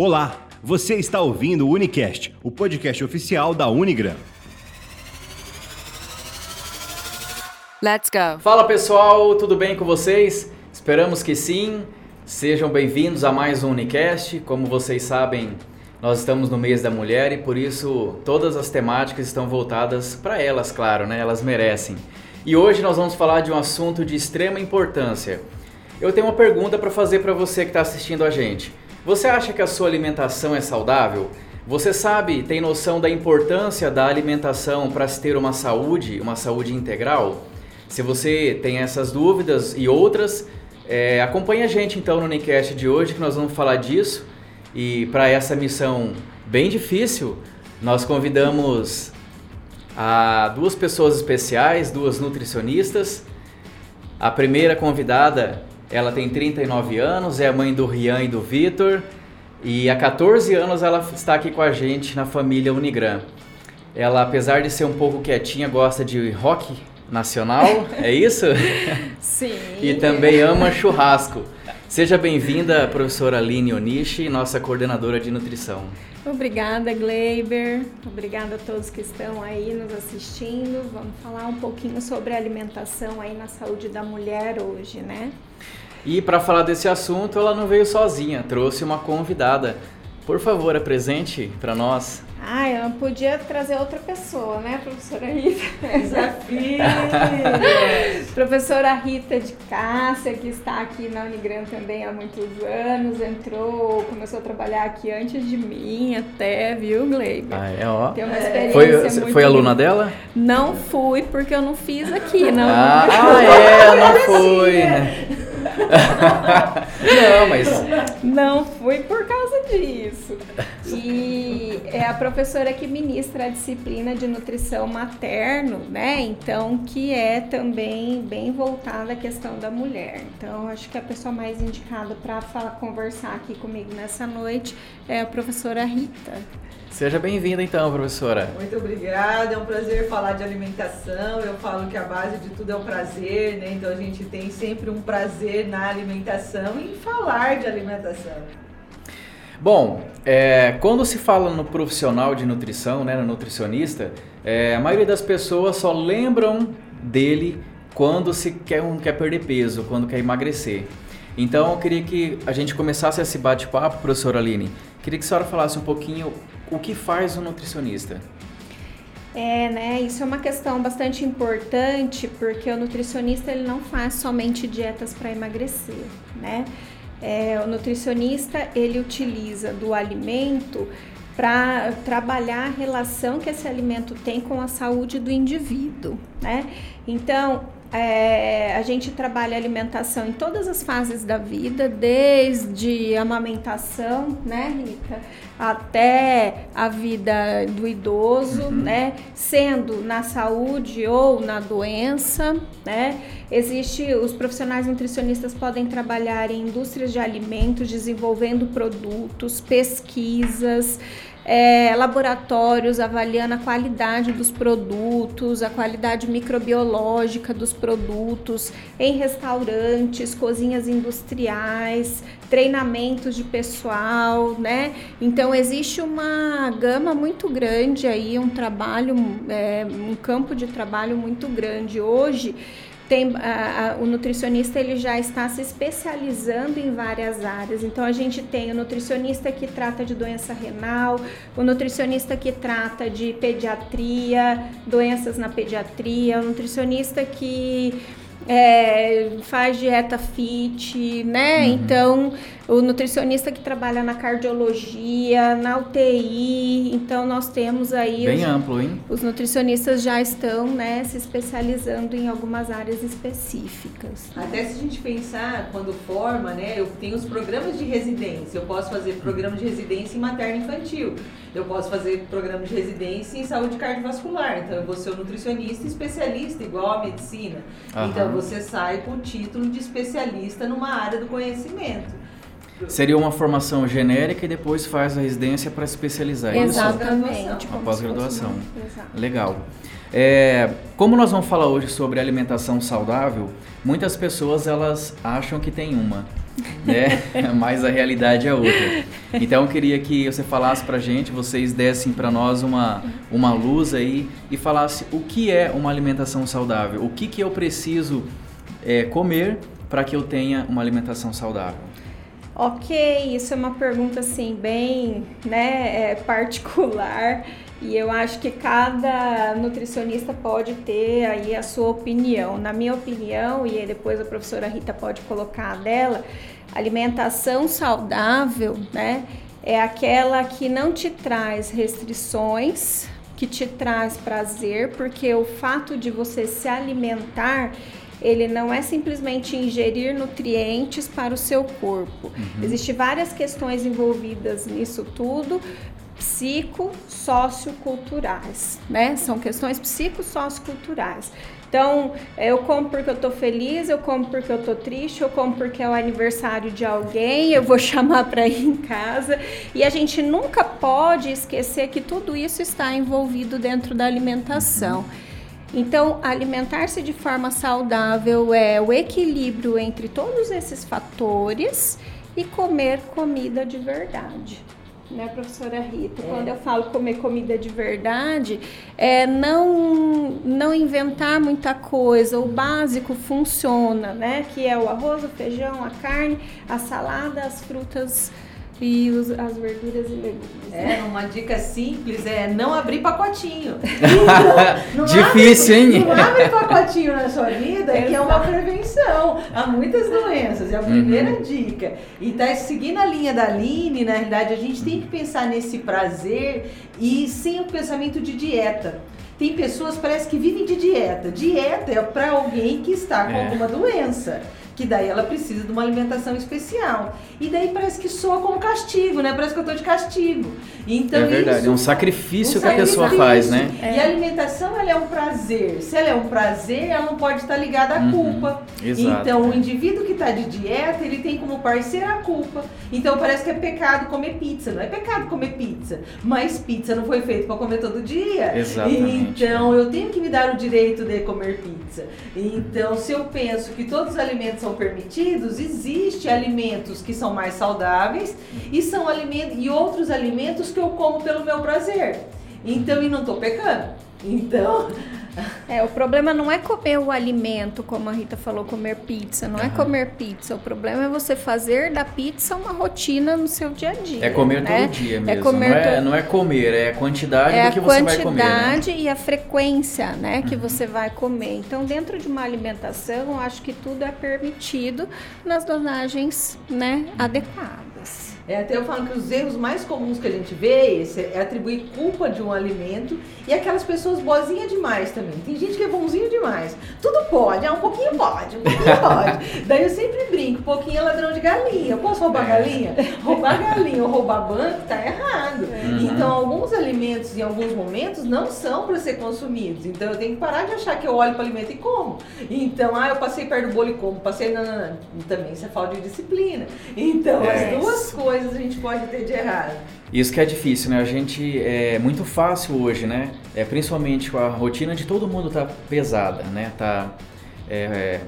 Olá, você está ouvindo o Unicast, o podcast oficial da Unigram. Let's go. Fala pessoal, tudo bem com vocês? Esperamos que sim. Sejam bem-vindos a mais um Unicast. Como vocês sabem, nós estamos no mês da mulher e por isso todas as temáticas estão voltadas para elas, claro, né? Elas merecem. E hoje nós vamos falar de um assunto de extrema importância. Eu tenho uma pergunta para fazer para você que está assistindo a gente. Você acha que a sua alimentação é saudável? Você sabe, tem noção da importância da alimentação para se ter uma saúde, uma saúde integral? Se você tem essas dúvidas e outras, é, acompanhe a gente então no Unicast de hoje que nós vamos falar disso. E para essa missão bem difícil, nós convidamos a duas pessoas especiais, duas nutricionistas. A primeira convidada ela tem 39 anos, é a mãe do Rian e do Vitor. E há 14 anos ela está aqui com a gente na família Unigram. Ela, apesar de ser um pouco quietinha, gosta de rock nacional, é isso? Sim. e também ama churrasco. Seja bem-vinda, professora Aline Onishi, nossa coordenadora de nutrição. Obrigada, Gleiber. Obrigada a todos que estão aí nos assistindo. Vamos falar um pouquinho sobre alimentação aí na saúde da mulher hoje, né? E para falar desse assunto, ela não veio sozinha, trouxe uma convidada. Por favor, apresente para nós. Ah, eu não podia trazer outra pessoa, né, professora Rita? Desafio! professora Rita de Cássia, que está aqui na Unigram também há muitos anos, entrou, começou a trabalhar aqui antes de mim até, viu, Gleiber? Ah, é, ó. Tem uma experiência Foi, muito foi aluna dela? Não fui, porque eu não fiz aqui, não. Ah, ah é, não foi. né? não, mas. Não fui por causa disso. E é a professora que ministra a disciplina de nutrição materno, né? Então, que é também bem voltada à questão da mulher. Então, acho que a pessoa mais indicada para conversar aqui comigo nessa noite é a professora Rita. Seja bem-vinda então, professora. Muito obrigada, é um prazer falar de alimentação. Eu falo que a base de tudo é o prazer, né? Então a gente tem sempre um prazer na alimentação e em falar de alimentação. Bom, é, quando se fala no profissional de nutrição, né, no nutricionista, é, a maioria das pessoas só lembram dele quando se quer, quer perder peso, quando quer emagrecer. Então eu queria que a gente começasse esse bate-papo, professora Aline. Queria que a senhora falasse um pouquinho o que faz o nutricionista. É, né? Isso é uma questão bastante importante porque o nutricionista ele não faz somente dietas para emagrecer, né? É, o nutricionista ele utiliza do alimento para trabalhar a relação que esse alimento tem com a saúde do indivíduo, né? Então, é, a gente trabalha alimentação em todas as fases da vida, desde a amamentação, né, Rita, até a vida do idoso, uhum. né, sendo na saúde ou na doença, né. Existe os profissionais nutricionistas podem trabalhar em indústrias de alimentos, desenvolvendo produtos, pesquisas é, laboratórios avaliando a qualidade dos produtos, a qualidade microbiológica dos produtos, em restaurantes, cozinhas industriais, treinamentos de pessoal, né? Então existe uma gama muito grande aí, um trabalho, é, um campo de trabalho muito grande hoje tem, a, a, o nutricionista ele já está se especializando em várias áreas. Então a gente tem o nutricionista que trata de doença renal, o nutricionista que trata de pediatria, doenças na pediatria, o nutricionista que é, faz dieta fit, né? Uhum. Então o nutricionista que trabalha na cardiologia, na UTI. Então nós temos aí bem os, amplo, hein? Os nutricionistas já estão, né, se especializando em algumas áreas específicas. Até se a gente pensar quando forma, né, eu tenho os programas de residência. Eu posso fazer programa de residência em materno infantil. Eu posso fazer programa de residência em saúde cardiovascular. Então eu vou ser um nutricionista especialista igual a medicina. Uhum. Então você sai com o título de especialista numa área do conhecimento. Seria uma formação genérica e depois faz a residência para especializar é Exatamente. Uma pós-graduação. Legal. É, como nós vamos falar hoje sobre alimentação saudável, muitas pessoas elas acham que tem uma. né? Mas a realidade é outra. Então eu queria que você falasse pra gente, vocês dessem para nós uma, uma luz aí e falasse o que é uma alimentação saudável, o que, que eu preciso é, comer para que eu tenha uma alimentação saudável. Ok, isso é uma pergunta assim bem né, é, particular e eu acho que cada nutricionista pode ter aí a sua opinião. Na minha opinião, e depois a professora Rita pode colocar a dela, alimentação saudável, né, é aquela que não te traz restrições, que te traz prazer, porque o fato de você se alimentar ele não é simplesmente ingerir nutrientes para o seu corpo. Uhum. Existem várias questões envolvidas nisso tudo, psico-socioculturais, né? São questões psico-socioculturais. Então, eu como porque eu tô feliz, eu como porque eu tô triste, eu como porque é o aniversário de alguém, eu vou chamar para ir em casa. E a gente nunca pode esquecer que tudo isso está envolvido dentro da alimentação. Então, alimentar-se de forma saudável é o equilíbrio entre todos esses fatores e comer comida de verdade né, professora Rita? É. Quando eu falo comer comida de verdade, é não, não inventar muita coisa. O básico funciona, né? Que é o arroz, o feijão, a carne, a salada, as frutas e os, as verduras e legumes. É, uma dica simples é não abrir pacotinho. não, não Difícil, abre, hein? Não abre pacotinho na sua vida, que é uma prevenção a muitas doenças. É a primeira uhum. dica. E tá seguindo a linha da Aline, na realidade, a gente tem que pensar nesse prazer e sem o pensamento de dieta. Tem pessoas parece que vivem de dieta. Dieta é para alguém que está com é. alguma doença que daí ela precisa de uma alimentação especial. E daí parece que soa como castigo, né? Parece que eu tô de castigo. Então, é verdade, isso, é um sacrifício um que a pessoa faz, né? É. E a alimentação, ela é um prazer. Se ela é um prazer, ela não pode estar ligada à uhum. culpa. Exato. Então, o indivíduo que está de dieta, ele tem como parceiro a culpa. Então, parece que é pecado comer pizza. Não é pecado comer pizza, mas pizza não foi feito para comer todo dia. Exatamente. Então, eu tenho que me dar o direito de comer pizza. Então, se eu penso que todos os alimentos são permitidos, existe alimentos que são mais saudáveis e são alimentos e outros alimentos que eu como pelo meu prazer. Então, e não estou pecando. Então, é, o problema não é comer o alimento, como a Rita falou, comer pizza. Não uhum. é comer pizza. O problema é você fazer da pizza uma rotina no seu dia a dia. É comer né? todo dia é mesmo. É comer não, é, não é comer, é a quantidade é do que você vai comer. É a quantidade e a frequência né, que uhum. você vai comer. Então, dentro de uma alimentação, eu acho que tudo é permitido nas dosagens né, adequadas. É, até eu falo que os erros mais comuns que a gente vê é atribuir culpa de um alimento e aquelas pessoas boazinhas demais também. Tem gente que é bonzinho demais. Tudo pode, ah, um pouquinho pode, um pouquinho pode. Daí eu sempre brinco, um pouquinho é ladrão de galinha. Eu posso roubar é. galinha? Roubar galinha ou roubar banco tá errado. Uhum. Então, alguns alimentos em alguns momentos não são para ser consumidos. Então, eu tenho que parar de achar que eu olho para o alimento e como. Então, ah, eu passei perto do bolo e como, passei não, não, não. Também isso é falta de disciplina. Então, as duas coisas coisas a gente pode ter de errado. Isso que é difícil, né? A gente é muito fácil hoje, né? É principalmente com a rotina de todo mundo tá pesada, né? Tá é, é,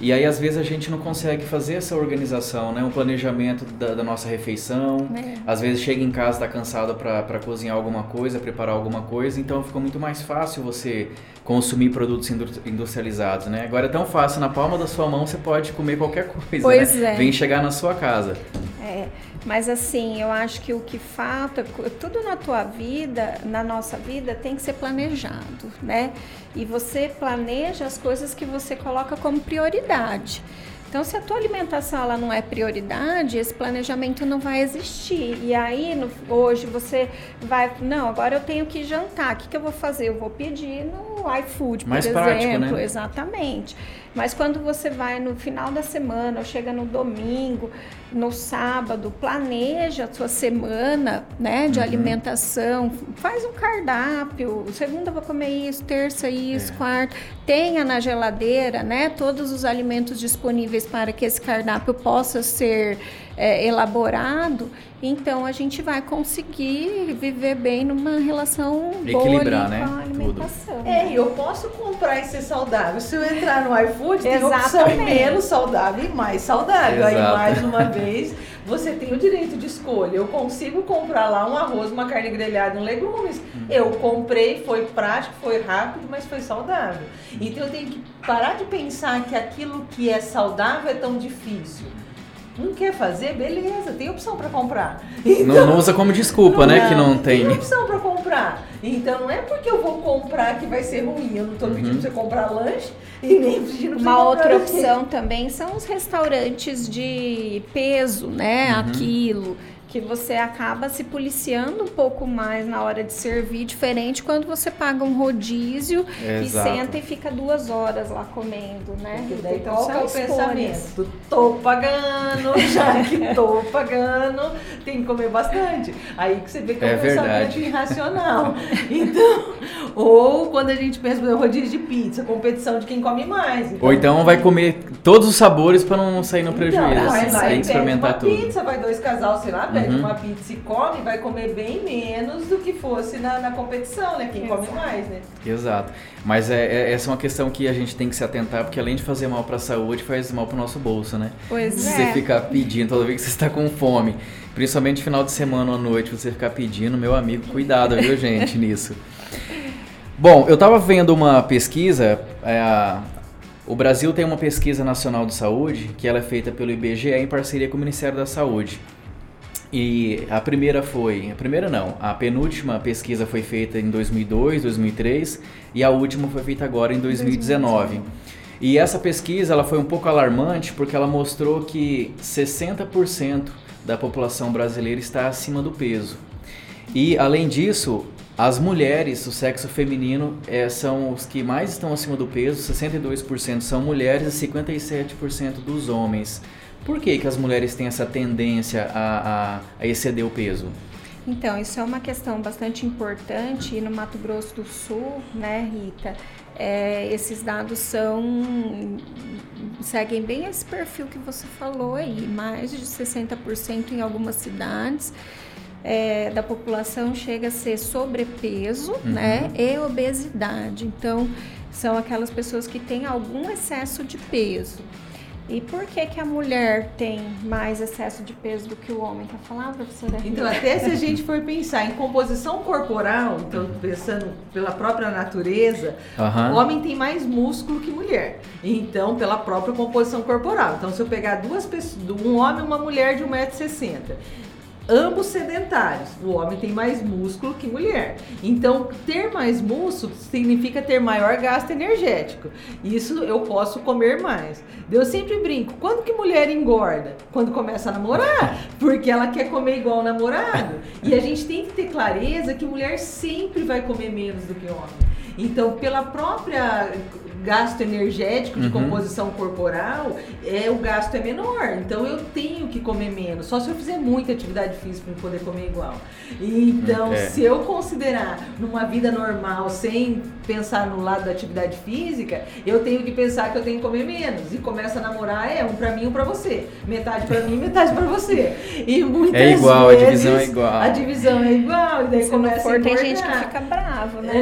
e aí, às vezes, a gente não consegue fazer essa organização, né? Um planejamento da, da nossa refeição. É. Às vezes, chega em casa, está cansado para cozinhar alguma coisa, preparar alguma coisa. Então, ficou muito mais fácil você consumir produtos industrializados, né? Agora, é tão fácil. Na palma da sua mão, você pode comer qualquer coisa, pois né? É. Vem chegar na sua casa. É. Mas assim, eu acho que o que falta, tudo na tua vida, na nossa vida, tem que ser planejado, né? E você planeja as coisas que você coloca como prioridade. Então, se a tua alimentação ela não é prioridade, esse planejamento não vai existir. E aí, no, hoje você vai, não, agora eu tenho que jantar. O que, que eu vou fazer? Eu vou pedir no iFood, por Mais exemplo. Prático, né? Exatamente. Mas quando você vai no final da semana, ou chega no domingo, no sábado, planeja a sua semana, né, de uhum. alimentação, faz um cardápio. Segunda vou comer isso, terça isso, é. quarta. Tenha na geladeira, né, todos os alimentos disponíveis para que esse cardápio possa ser é, elaborado, então a gente vai conseguir viver bem numa relação Equilibrar, boa né? com a alimentação. É, e eu posso comprar e ser saudável. Se eu entrar no iFood, tem opção menos saudável e mais saudável. Aí, Exato. mais uma vez, você tem o direito de escolha. Eu consigo comprar lá um arroz, uma carne grelhada, um legumes. Hum. Eu comprei, foi prático, foi rápido, mas foi saudável. Então eu tenho que parar de pensar que aquilo que é saudável é tão difícil. Não quer fazer? Beleza, tem opção para comprar. Não, não usa como desculpa, né? Que não tem. Tem opção para comprar. Então não é porque eu vou comprar que vai ser ruim. Eu não tô pedindo Uhum. pra você comprar lanche e nem pedindo pra você Uma outra lanche. opção também são os restaurantes de peso, né? Uhum. Aquilo que você acaba se policiando um pouco mais na hora de servir, diferente quando você paga um rodízio Exato. e senta e fica duas horas lá comendo, né? Porque daí Então, qual é o pensamento? Tô pagando, já que tô pagando, tem que comer bastante. Aí que você vê que é, É um pensamento irracional. Então, ou quando a gente pensa, exemplo, rodízio de pizza, competição de quem come mais. Ou então vai comer todos os sabores para não sair no prejuízo. Então, vai lá tem que experimentar tudo. pizza, vai dois casal, sei lá, pede Uhum. uma pizza e come, vai comer bem menos do que fosse na, na competição, né? Quem come mais, né? Exato. Mas é, é- essa é uma questão que a gente tem que se atentar, porque além de fazer mal para a saúde, faz mal para o nosso bolso, né? Pois Você é. ficar pedindo toda vez que você está com fome, principalmente final de semana ou à noite, você ficar pedindo, meu amigo, cuidado, viu, gente, nisso. Bom, eu estava vendo uma pesquisa, é, o Brasil tem uma pesquisa nacional de saúde, que ela é feita pelo IBGE em parceria com o Ministério da Saúde. E a primeira foi, a primeira não, a penúltima pesquisa foi feita em 2002, 2003 e a última foi feita agora em 2019. E essa pesquisa ela foi um pouco alarmante porque ela mostrou que 60% da população brasileira está acima do peso. E além disso, as mulheres, o sexo feminino, eh, são os que mais estão acima do peso, 62% são mulheres e 57% dos homens. Por que, que as mulheres têm essa tendência a, a- a exceder o peso? Então, isso é uma questão bastante importante e no Mato Grosso do Sul, né, Rita? é, esses dados são seguem bem esse perfil que você falou aí, mais de 60% em algumas cidades é, da população chega a ser sobrepeso, né, e obesidade. Então, são aquelas pessoas que têm algum excesso de peso. E por que que a mulher tem mais excesso de peso do que o homem? Quer falar, professora? Então, até se a gente for pensar em composição corporal, então pensando pela própria natureza, Aham. o homem tem mais músculo que mulher. Então, pela própria composição corporal. Então, se eu pegar duas pessoas, um homem e uma mulher de 1,60m, ambos sedentários, o homem tem mais músculo que mulher. Então, ter mais músculo significa ter maior gasto energético. Isso eu posso comer mais. Eu sempre brinco, quando que mulher engorda? Quando começa a namorar, porque ela quer comer igual o namorado. E a gente tem que ter clareza que mulher sempre vai comer menos do que homem. Então, pela própria gasto energético de Uhum. composição corporal, é, o gasto é menor. Então, eu tenho que comer menos. Só se eu fizer muita atividade física para poder comer igual. Então, É. se eu considerar numa vida normal, sem pensar no lado da atividade física, eu tenho que pensar que eu tenho que comer menos. E começa a namorar, é um pra mim, um pra você. Metade pra mim, metade pra você. E muitas É igual, a vezes, divisão é igual. A divisão é igual, e daí Se não começa a for, tem gente que fica bravo, né?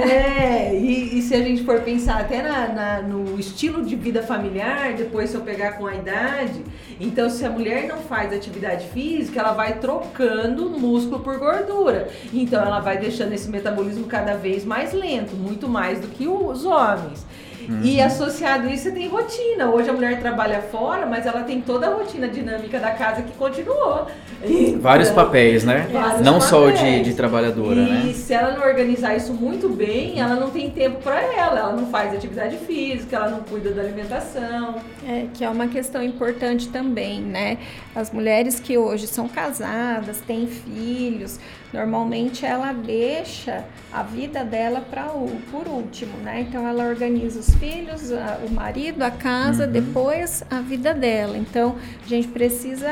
É, e, e se a gente for pensar até na, na- no estilo de vida familiar, depois se eu pegar com a idade, então se a mulher não faz atividade física, ela vai trocando músculo por gordura. Então ela vai deixando esse metabolismo cada vez mais lento, muito mais do que os homens. Uhum. E associado a isso, você tem rotina. Hoje a mulher trabalha fora, mas ela tem toda a rotina dinâmica da casa que continuou. Então, Vários papéis, né? Vários não só o de, papéis. de trabalhadora, e né? se ela não organizar isso muito bem, ela não tem tempo para ela. Ela não faz atividade física, ela não cuida da alimentação. É, que é uma questão importante também, né? As mulheres que hoje são casadas, têm filhos, normalmente ela deixa a vida dela para por último, né? Então ela organiza os filhos, a- o marido, a casa, Uhum. depois a vida dela. Então a gente precisa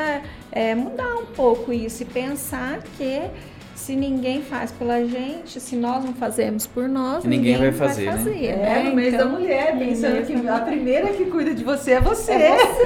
é, mudar um pouco isso e pensar que Se ninguém faz pela gente, se nós não fazemos por nós, ninguém, ninguém, vai fazer, né? É, né? no mês Então, da mulher, pensando que a primeira que cuida de você é você.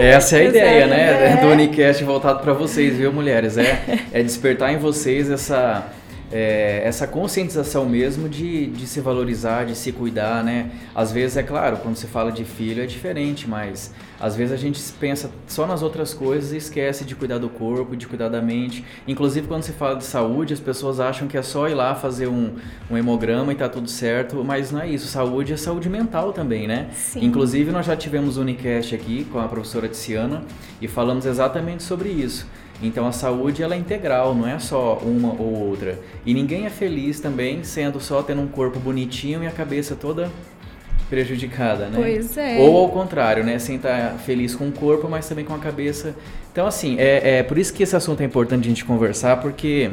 Essa é a ideia, né? Exato, Do é. Unicast voltado para vocês, viu, mulheres? É, é despertar em vocês essa, é, essa conscientização mesmo de, de se valorizar, de se cuidar, né? Às vezes, é claro, quando se fala de filho é diferente, mas às vezes a gente pensa só nas outras coisas e esquece de cuidar do corpo, de cuidar da mente. Inclusive, quando se fala de saúde, as pessoas acham que é só ir lá fazer um, um hemograma e tá tudo certo, mas não é isso. Saúde é saúde mental também, né? Sim. Inclusive, nós já tivemos um Unicast aqui com a professora Tiziana e falamos exatamente sobre isso. Então, a saúde ela é integral, não é só uma ou outra. E ninguém é feliz também sendo só tendo um corpo bonitinho e a cabeça toda prejudicada, né? Pois é. Ou ao contrário, né? Sem estar feliz com o corpo, mas também com a cabeça. Então, assim, é, é por isso que esse assunto é importante a gente conversar, porque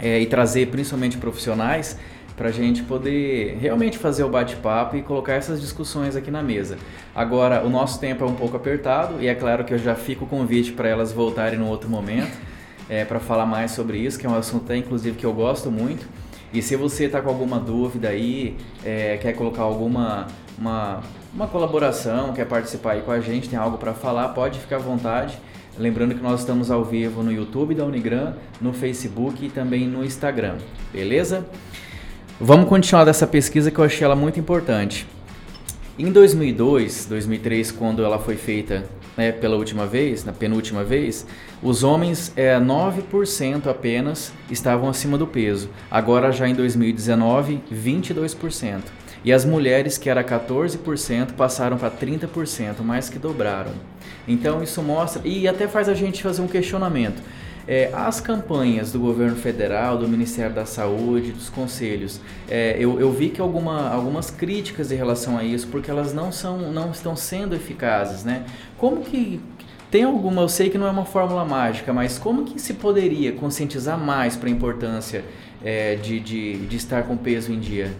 é, e trazer principalmente profissionais para a gente poder realmente fazer o bate-papo e colocar essas discussões aqui na mesa. Agora, o nosso tempo é um pouco apertado e é claro que eu já fico o convite para elas voltarem no outro momento é, para falar mais sobre isso, que é um assunto inclusive que eu gosto muito. E se você está com alguma dúvida aí, é, quer colocar alguma uma, uma colaboração, quer participar aí com a gente, tem algo para falar, pode ficar à vontade. Lembrando que nós estamos ao vivo no YouTube da Unigran, no Facebook e também no Instagram, beleza? Vamos continuar dessa pesquisa que eu achei ela muito importante. Em 2002, 2003, quando ela foi feita né, pela última vez, na penúltima vez, os homens é, 9% apenas estavam acima do peso. Agora já em 2019, 22%. E as mulheres, que era 14%, passaram para 30%, mais que dobraram. Então isso mostra e até faz a gente fazer um questionamento. É, as campanhas do governo federal, do Ministério da Saúde, dos conselhos, é, eu, eu vi que alguma, algumas críticas em relação a isso, porque elas não, são, não estão sendo eficazes, né? Como que tem alguma, eu sei que não é uma fórmula mágica, mas como que se poderia conscientizar mais para a importância é, de, de, de estar com peso em dia?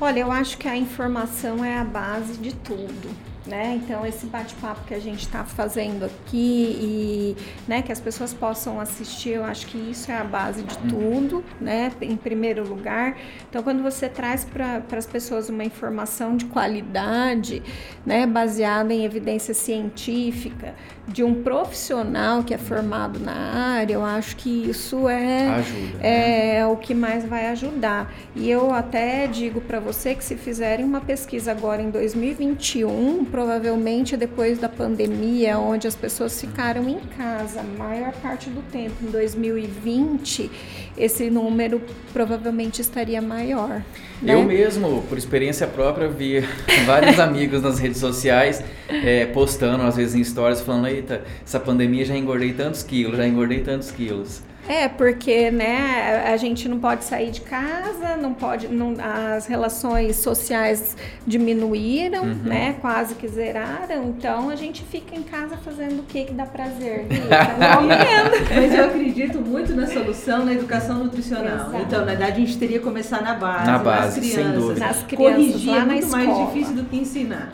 Olha, eu acho que a informação é a base de tudo. Né? Então esse bate-papo que a gente está fazendo aqui e né, que as pessoas possam assistir, eu acho que isso é a base de tudo, né? Em primeiro lugar. Então quando você traz para as pessoas uma informação de qualidade, né, baseada em evidência científica, de um profissional que é formado na área, eu acho que isso é Ajuda, né? é o que mais vai ajudar. E eu até digo para você que se fizerem uma pesquisa agora em 2021, provavelmente depois da pandemia, onde as pessoas ficaram em casa a maior parte do tempo, em 2020, esse número provavelmente estaria maior. né? Eu mesmo, por experiência própria, vi vários amigos nas redes sociais é, postando, às vezes em stories, falando: Eita, essa pandemia já engordei tantos quilos, já engordei tantos quilos. É, porque né, a gente não pode sair de casa, não pode, não, as relações sociais diminuíram, Uhum. né, quase que zeraram, então a gente fica em casa fazendo o que que dá prazer. Mas eu acredito muito na solução na educação nutricional. Exato. Então, na verdade, a gente teria que começar na base, Na nas base, sem crianças. dúvida. Nas crianças, Corrigir lá é na muito mais escola. difícil do que ensinar.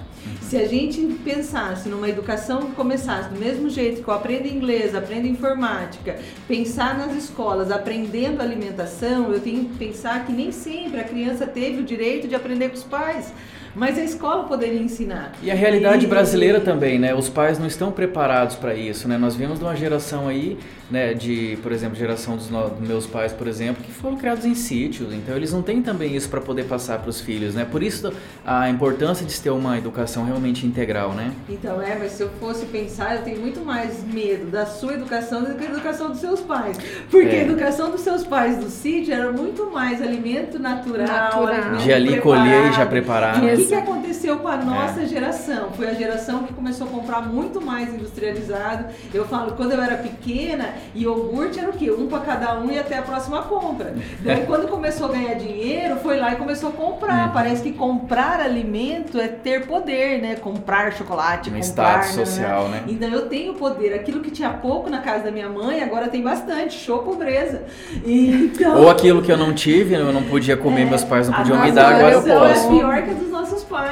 Se a gente pensasse numa educação que começasse do mesmo jeito que eu aprendo inglês, aprendo informática, pensar nas escolas, aprendendo alimentação, eu tenho que pensar que nem sempre a criança teve o direito de aprender com os pais, mas a escola poderia ensinar. E a realidade E- brasileira também, né? Os pais não estão preparados para isso, né? Nós vimos de uma geração aí, né? De, por exemplo, geração dos, no- dos meus pais, por exemplo, que foram criados em sítios. Então eles não têm também isso para poder passar para os filhos, né? Por isso a importância de se ter uma educação realmente integral, né? Então, é, mas se eu fosse pensar, eu tenho muito mais medo da sua educação do que a educação dos seus pais. Porque É. a educação dos seus pais do sítio era muito mais alimento natural, Natural. alimento De ali preparado. colher e já preparar. E o que, Exato. que aconteceu com a nossa É. geração? Foi a geração que começou a comprar muito mais industrializado. Eu falo, quando eu era pequena, iogurte era o quê? Um para cada um e até a próxima compra. Daí quando começou a ganhar dinheiro, foi lá e começou a comprar. Uhum. Parece que comprar alimento é ter poder, né? Comprar chocolate, Um comprar... status né? social, né? Então eu tenho poder. Aquilo que tinha pouco na casa da minha mãe, agora tem bastante. Show pobreza. Então, Ou aquilo que eu não tive, eu não podia comer, meus pais não podiam me dar, agora eu geração posso. É pior que a dos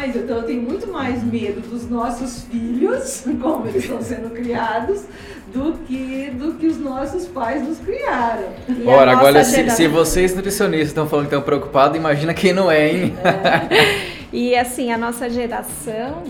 pais. Então eu tenho muito mais medo dos nossos filhos, como eles estão sendo criados, do que, do que os nossos pais nos criaram. E Ora, agora se, se, vocês nutricionistas estão falando que estão preocupados, imagina quem não é, hein? É. E assim, a nossa geração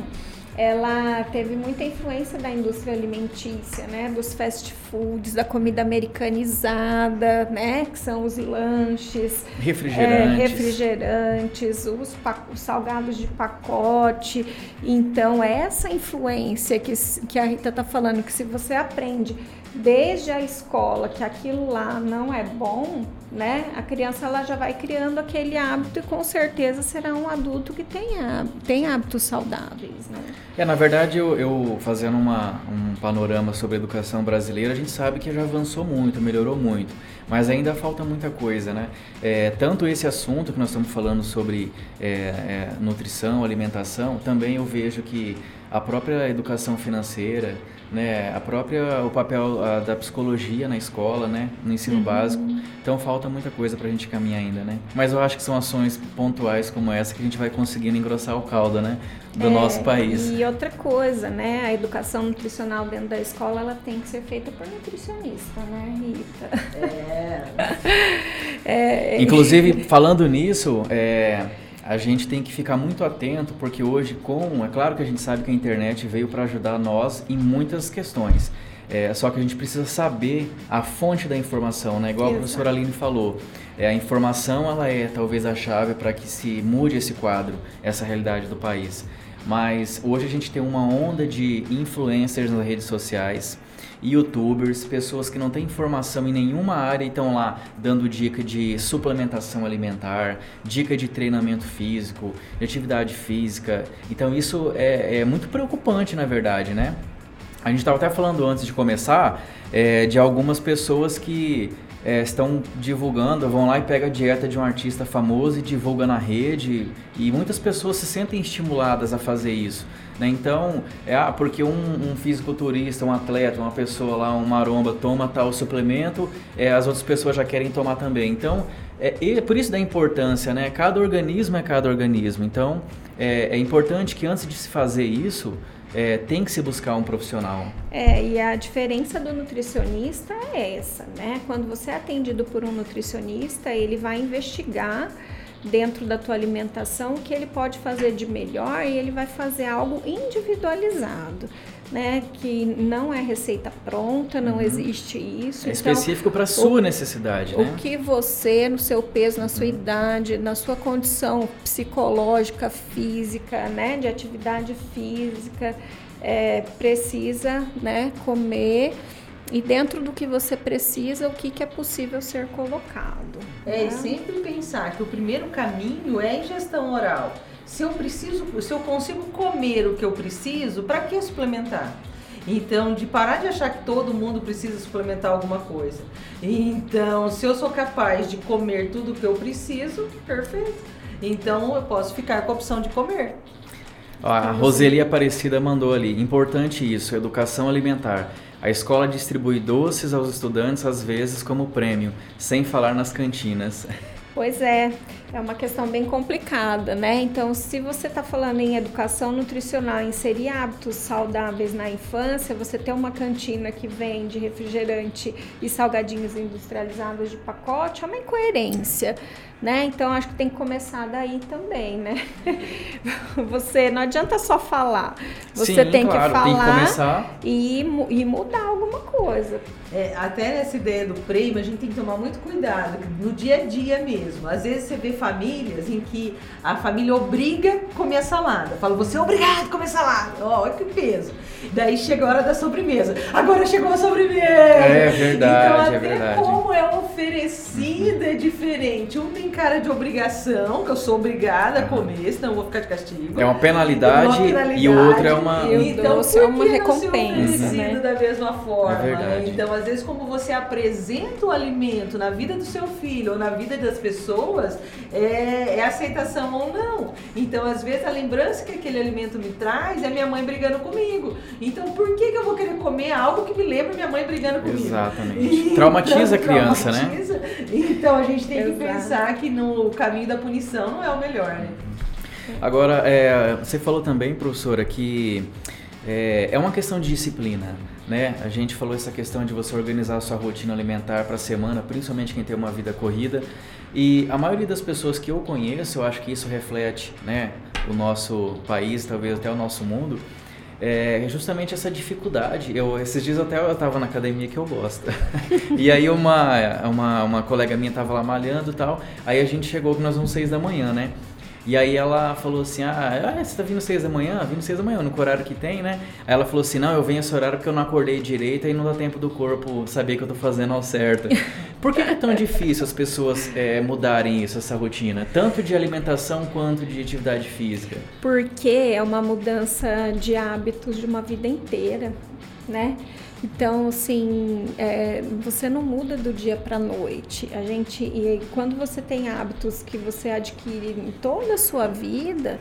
ela teve muita influência da indústria alimentícia, né, dos fast foods, da comida americanizada, né, que são os lanches, refrigerantes, é, refrigerantes. os, os, salgados de pacote. Então essa influência que, que a Rita está falando, que se você aprende desde a escola que aquilo lá não é bom, né? A criança ela já vai criando aquele hábito e com certeza será um adulto que tem, tem hábitos saudáveis, né? É, na verdade, eu, eu fazendo uma, um panorama sobre a educação brasileira, a gente sabe que já avançou muito, melhorou muito, mas ainda falta muita coisa, né? É, tanto esse assunto que nós estamos falando sobre é, é, nutrição, alimentação, também eu vejo que a própria educação financeira, né, a própria o papel a, da psicologia na escola, né, no ensino uhum. básico. Então falta muita coisa para a gente caminhar ainda, né? Mas eu acho que são ações pontuais como essa que a gente vai conseguindo engrossar o caldo, né, do é, nosso país. E outra coisa, né, a educação nutricional dentro da escola ela tem que ser feita por nutricionista, né, Rita? É. é Inclusive falando nisso, é, a gente tem que ficar muito atento, porque hoje, com. É claro que a gente sabe que a internet veio para ajudar nós em muitas questões. É, só que a gente precisa saber a fonte da informação, né? Igual Exato. a professora Aline falou. É, a informação ela é talvez a chave para que se mude esse quadro, essa realidade do país. Mas hoje a gente tem uma onda de influencers nas redes sociais youtubers, pessoas que não têm informação em nenhuma área e estão lá dando dica de suplementação alimentar, dica de treinamento físico, de atividade física. Então isso é, é muito preocupante, na verdade, né? A gente estava até falando antes de começar é, de algumas pessoas que é, estão divulgando, vão lá e pegam a dieta de um artista famoso e divulga na rede e muitas pessoas se sentem estimuladas a fazer isso. Né? Então, é ah, porque um, um fisiculturista, um atleta, uma pessoa lá, um maromba toma tal suplemento, é, as outras pessoas já querem tomar também. Então, é, por isso da importância, né? Cada organismo é cada organismo. Então, é, é importante que antes de se fazer isso, é, tem que se buscar um profissional. É, e a diferença do nutricionista é essa, né? Quando você é atendido por um nutricionista, ele vai investigar dentro da tua alimentação o que ele pode fazer de melhor e ele vai fazer algo individualizado. Né, que não é receita pronta, não uhum. existe isso. É então, específico para sua o, necessidade, né? O que você, no seu peso, na sua uhum. idade, na sua condição psicológica, física, né, de atividade física, é, precisa, né, comer e dentro do que você precisa, o que, que é possível ser colocado. É, né? e sempre pensar que o primeiro caminho é a ingestão oral. Se eu preciso, se eu consigo comer o que eu preciso, para que suplementar? Então, de parar de achar que todo mundo precisa suplementar alguma coisa. Então, se eu sou capaz de comer tudo o que eu preciso, perfeito. Então, eu posso ficar com a opção de comer. A Roseli Aparecida mandou ali, importante isso, educação alimentar. A escola distribui doces aos estudantes, às vezes, como prêmio, sem falar nas cantinas. Pois é, é uma questão bem complicada, né? Então, se você está falando em educação nutricional, inserir hábitos saudáveis na infância, você tem uma cantina que vende refrigerante e salgadinhos industrializados de pacote, é uma incoerência né? Então acho que tem que começar daí também, né? Você não adianta só falar, você Sim, tem claro, que falar tem que e, e mudar alguma coisa. É, até nessa ideia do prêmio, a gente tem que tomar muito cuidado no dia a dia mesmo. Às vezes você vê famílias em que a família obriga a comer a salada. Fala, você é obrigado a comer salada. Ó, olha que peso. Daí chega a hora da sobremesa. Agora chegou a sobremesa. É verdade, então, até é verdade. como é oferecida é diferente. Um tem cara de obrigação, que eu sou obrigada a comer, senão eu vou ficar de castigo. É uma penalidade, uma penalidade e o outro é uma... Então, por é uma recompensa, né? da mesma forma? É verdade. Então, às vezes, como você apresenta o alimento na vida do seu filho ou na vida das pessoas, é, é aceitação ou não. Então, às vezes, a lembrança que aquele alimento me traz é minha mãe brigando comigo. Então, por que, que eu vou querer comer algo que me lembra minha mãe brigando comigo? Exatamente. Então, traumatiza a criança, né? traumatiza. né? Então, a gente tem que pensar que no caminho da punição não é o melhor, né? Agora, é, você falou também, professora, que é, é, uma questão de disciplina, né? A gente falou essa questão de você organizar a sua rotina alimentar para a semana, principalmente quem tem uma vida corrida. E a maioria das pessoas que eu conheço, eu acho que isso reflete, né, o nosso país, talvez até o nosso mundo, é justamente essa dificuldade. Eu, esses dias até eu estava na academia que eu gosto. e aí uma, uma, uma colega minha estava lá malhando e tal. Aí a gente chegou que nós vamos seis da manhã, né? E aí ela falou assim, ah, ah, você tá vindo seis da manhã? Vindo seis da manhã, no horário que tem, né? Aí ela falou assim, não, eu venho esse horário porque eu não acordei direito e não dá tempo do corpo saber que eu tô fazendo ao certo. Por que é tão difícil as pessoas é, mudarem isso, essa rotina? Tanto de alimentação quanto de atividade física? Porque é uma mudança de hábitos de uma vida inteira, né? Então, assim, é, você não muda do dia para noite. A gente, e quando você tem hábitos que você adquire em toda a sua vida,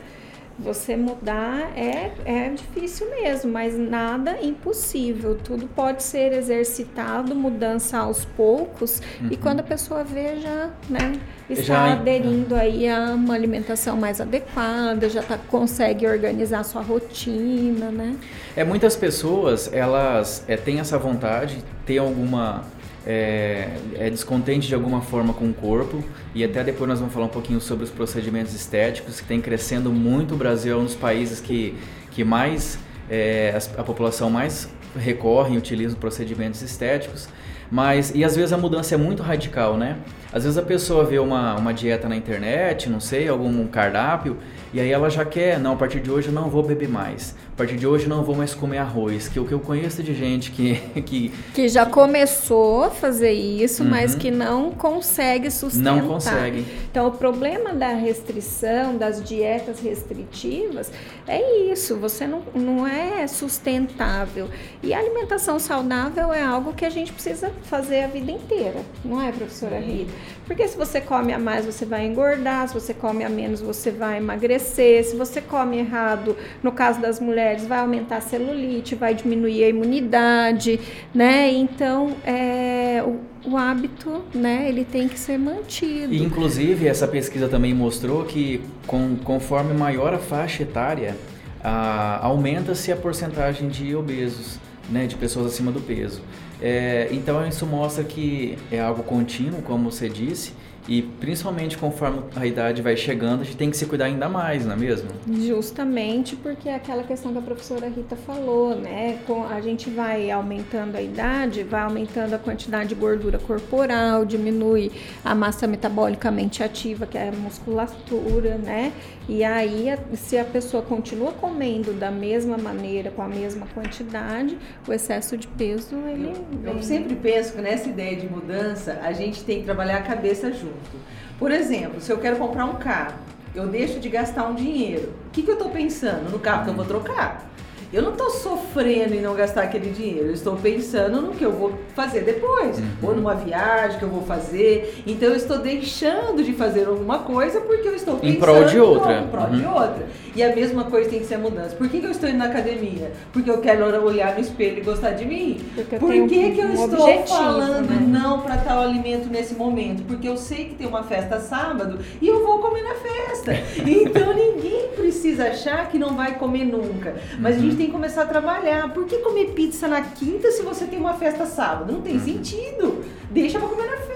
você mudar é, é difícil mesmo, mas nada impossível. Tudo pode ser exercitado, mudança aos poucos, uhum. e quando a pessoa veja, né, está já, aderindo aí a uma alimentação mais adequada, já tá, consegue organizar sua rotina, né? É, muitas pessoas, elas é, têm essa vontade, têm alguma é, é, descontente de alguma forma com o corpo e até depois nós vamos falar um pouquinho sobre os procedimentos estéticos que tem crescendo muito. O Brasil é um dos países que, que mais é, a, população mais recorre e utiliza procedimentos estéticos. Mas, e às vezes a mudança é muito radical, né? Às vezes a pessoa vê uma, uma dieta na internet, não sei, algum cardápio, e aí ela já quer, não, a partir de hoje eu não vou beber mais. A partir de hoje não vou mais comer arroz. Que o que eu conheço de gente que. Que, que já começou a fazer isso, uhum. mas que não consegue sustentar. Não consegue. Então o problema da restrição, das dietas restritivas, é isso. Você não, não é sustentável. E a alimentação saudável é algo que a gente precisa fazer a vida inteira, não é, professora Rita? Porque se você come a mais, você vai engordar, se você come a menos, você vai emagrecer, se você come errado, no caso das mulheres, vai aumentar a celulite, vai diminuir a imunidade, né? Então, é, o, o hábito, né, ele tem que ser mantido. E, inclusive, essa pesquisa também mostrou que com, conforme maior a faixa etária, aumenta-se a porcentagem de obesos, né, de pessoas acima do peso. É, então isso mostra que é algo contínuo, como você disse, e principalmente conforme a idade vai chegando, a gente tem que se cuidar ainda mais, não é mesmo? Justamente porque é aquela questão que a professora Rita falou, né? Com, a gente vai aumentando a idade, vai aumentando a quantidade de gordura corporal, diminui a massa metabolicamente ativa, que é a musculatura, né? E aí, se a pessoa continua comendo da mesma maneira, com a mesma quantidade, o excesso de peso, ele. Eu, eu sempre penso que nessa ideia de mudança, a gente tem que trabalhar a cabeça junto. Por exemplo, se eu quero comprar um carro, eu deixo de gastar um dinheiro. O que, que eu estou pensando? No carro que eu vou trocar. Eu não estou sofrendo em não gastar aquele dinheiro, eu estou pensando no que eu vou fazer depois, uhum. ou numa viagem que eu vou fazer. Então eu estou deixando de fazer alguma coisa porque eu estou pensando em prol de outra. em prol uhum. de outra. E a mesma coisa tem que ser a mudança. Por que, que eu estou indo na academia? Porque eu quero olhar no espelho e gostar de mim? Porque Por que, que eu um estou falando né? não para tal alimento nesse momento? Porque eu sei que tem uma festa sábado e eu vou comer na festa. Então ninguém precisa achar que não vai comer nunca. Mas uhum. a gente tem que começar a trabalhar. Por que comer pizza na quinta se você tem uma festa sábado? Não tem uhum. sentido. Deixa para comer na festa.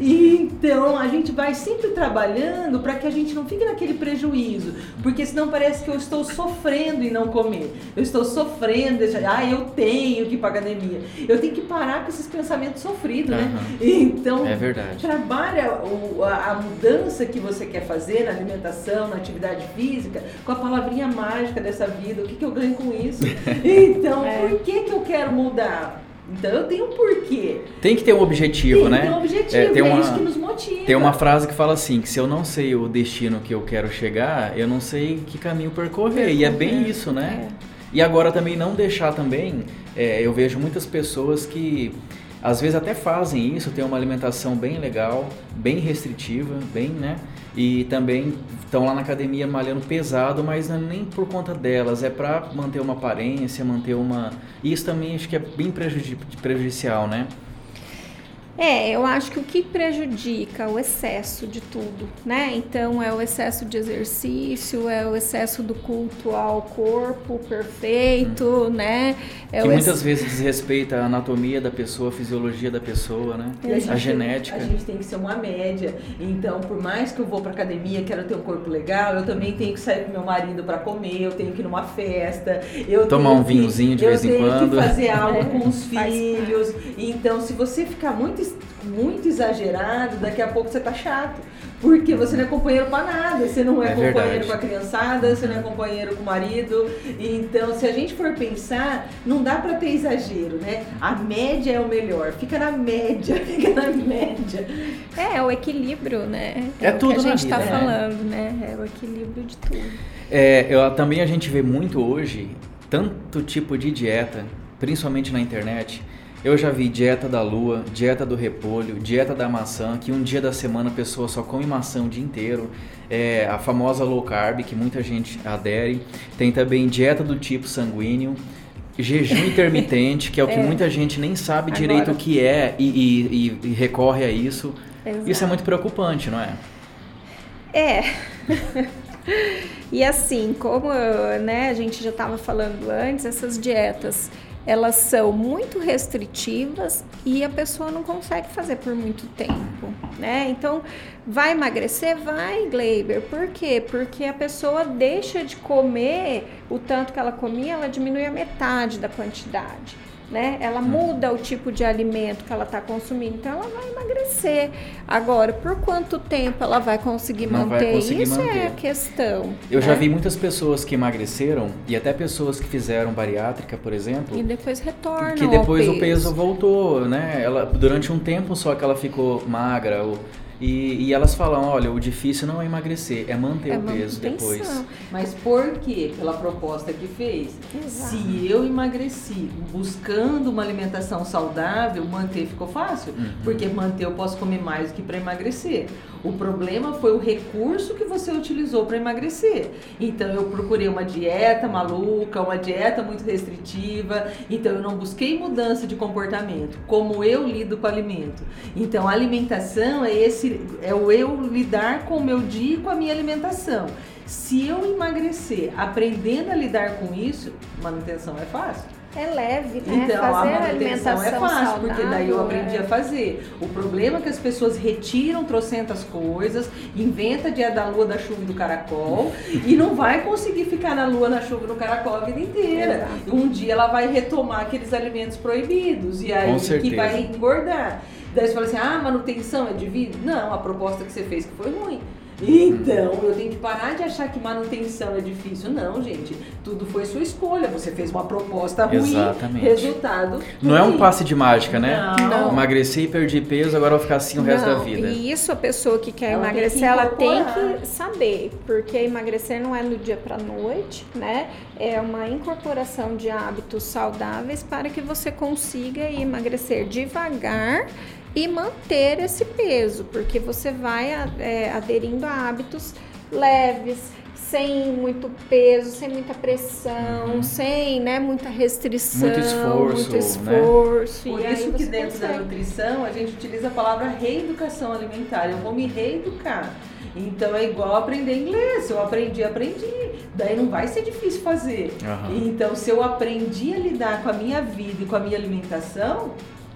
E, então a gente vai sempre trabalhando para que a gente não fique naquele prejuízo. Porque senão parece que eu estou sofrendo em não comer. Eu estou sofrendo, ah, eu tenho que ir para academia. Eu tenho que parar com esses pensamentos sofridos, uhum. né? Então, é verdade. trabalha o, a, a mudança que você quer fazer na alimentação, na atividade física, com a palavrinha mágica dessa vida. O que, que eu ganho com isso? Então, é. por que, que eu quero mudar? Então eu tenho um porquê. Tem que ter um objetivo, tem né? Tem um objetivo, é, tem é uma, isso que nos motiva. Tem uma frase que fala assim, que se eu não sei o destino que eu quero chegar, eu não sei que caminho percorrer. percorrer. E é bem isso, né? É. E agora também não deixar também, é, eu vejo muitas pessoas que às vezes até fazem isso, tem uma alimentação bem legal, bem restritiva, bem, né? E também estão lá na academia malhando pesado, mas é nem por conta delas, é para manter uma aparência, manter uma. Isso também acho que é bem prejudicial, né? É, eu acho que o que prejudica o excesso de tudo, né? Então é o excesso de exercício, é o excesso do culto ao corpo perfeito, hum. né? É que muitas ex... vezes desrespeita a anatomia da pessoa, a fisiologia da pessoa, né? A, a, genética. A gente tem que ser uma média. Então, por mais que eu vou pra academia, quero ter um corpo legal, eu também tenho que sair com meu marido para comer, eu tenho que ir numa festa, eu tomar um vinhozinho de vez em quando. Eu tenho que fazer algo com os filhos. Então, se você ficar muito muito exagerado, daqui a pouco você tá chato. Porque você não é companheiro para nada, você não é, é companheiro verdade. com a criançada, você não é companheiro com o marido. Então, se a gente for pensar, não dá para ter exagero, né? A média é o melhor, fica na média, fica na média. É, é o equilíbrio, né? É, é tudo que a gente está né? falando, né? É o equilíbrio de tudo. É, eu, também a gente vê muito hoje tanto tipo de dieta, principalmente na internet eu já vi dieta da lua, dieta do repolho, dieta da maçã, que um dia da semana a pessoa só come maçã o dia inteiro. É a famosa low carb, que muita gente adere. Tem também dieta do tipo sanguíneo. Jejum intermitente, que é o que é. muita gente nem sabe Agora. direito o que é e, e, e recorre a isso. Exato. Isso é muito preocupante, não é? É. e assim, como né, a gente já estava falando antes, essas dietas elas são muito restritivas e a pessoa não consegue fazer por muito tempo, né? Então, vai emagrecer? Vai, Gleiber. Por quê? Porque a pessoa deixa de comer o tanto que ela comia, ela diminui a metade da quantidade né? Ela muda o tipo de alimento que ela está consumindo, então ela vai emagrecer. Agora, por quanto tempo ela vai conseguir Não manter? Vai conseguir Isso manter. é a questão. Eu né? já vi muitas pessoas que emagreceram e até pessoas que fizeram bariátrica, por exemplo, e depois retornam que depois o peso voltou, né? Ela durante um tempo só que ela ficou magra ou e, e, elas falam, olha, o difícil não é emagrecer, é manter é o peso depois. Mas por quê? Pela proposta que fez. Exato. Se eu emagreci buscando uma alimentação saudável, manter ficou fácil. Uhum. Porque manter eu posso comer mais do que para emagrecer. O problema foi o recurso que você utilizou para emagrecer. Então eu procurei uma dieta maluca, uma dieta muito restritiva. Então eu não busquei mudança de comportamento, como eu lido com alimento. Então a alimentação é esse é o eu lidar com o meu dia e com a minha alimentação. Se eu emagrecer aprendendo a lidar com isso, manutenção é fácil. É leve, né? Então, fazer a manutenção é fácil, saudável, porque daí eu aprendi é. a fazer. O problema é que as pessoas retiram trocentas coisas, inventa dia da lua, da chuva e do caracol, e não vai conseguir ficar na lua, na chuva e no caracol a vida inteira. Exato. Um dia ela vai retomar aqueles alimentos proibidos, e aí que vai engordar. Daí você fala assim, ah, manutenção é divino? Não, a proposta que você fez que foi ruim. Então, eu tenho que parar de achar que manutenção é difícil. Não, gente. Tudo foi sua escolha. Você fez uma proposta ruim, Exatamente. resultado. Não é um passe de mágica, né? Não. Emagreci e perdi peso, agora vou ficar assim o Não. resto da vida. E isso a pessoa que quer ela emagrecer, tem que ela tem que saber. Porque emagrecer não é do dia para noite, né? É uma incorporação de hábitos saudáveis para que você consiga emagrecer devagar e manter esse peso, porque você vai é, aderindo a hábitos leves, sem muito peso, sem muita pressão, uhum. sem né, muita restrição, muito esforço. Muito esforço né? Por isso que dentro consegue. da nutrição a gente utiliza a palavra reeducação alimentar. Eu vou me reeducar. Então é igual aprender inglês. Se eu aprendi, aprendi. Daí não vai ser difícil fazer. Uhum. Então, se eu aprendi a lidar com a minha vida e com a minha alimentação,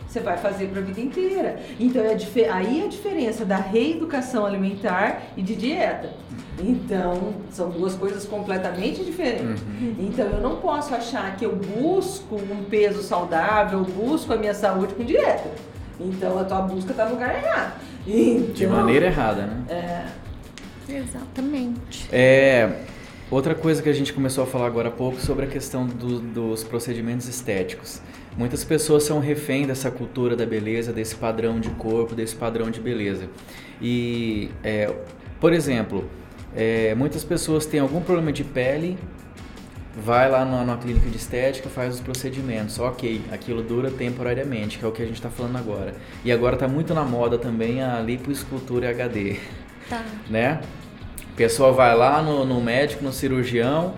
você vai fazer para a vida inteira. Então é aí a diferença da reeducação alimentar e de dieta. Então, são duas coisas completamente diferentes. Uhum. Então, eu não posso achar que eu busco um peso saudável, busco a minha saúde com dieta. Então, a tua busca está no lugar errado. Então, de maneira errada, né? É. Exatamente. É, outra coisa que a gente começou a falar agora há pouco sobre a questão do, dos procedimentos estéticos. Muitas pessoas são refém dessa cultura da beleza, desse padrão de corpo, desse padrão de beleza. E, é, por exemplo, é, muitas pessoas têm algum problema de pele, vai lá numa, numa, clínica de estética, faz os procedimentos. Ok, aquilo dura temporariamente, que é o que a gente está falando agora. E agora está muito na moda também a lipoescultura HD. Tá. Né? Pessoa vai lá no, no médico, no cirurgião,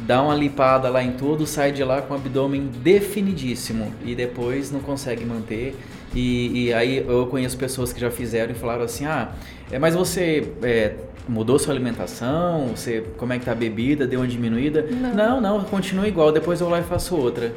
dá uma lipada lá em tudo, sai de lá com o abdômen definidíssimo e depois não consegue manter. E, e aí eu conheço pessoas que já fizeram e falaram assim, ah, é, mas você é, mudou sua alimentação? Você, como é que tá a bebida? Deu uma diminuída? Não. não, não continua igual, depois eu vou lá e faço outra.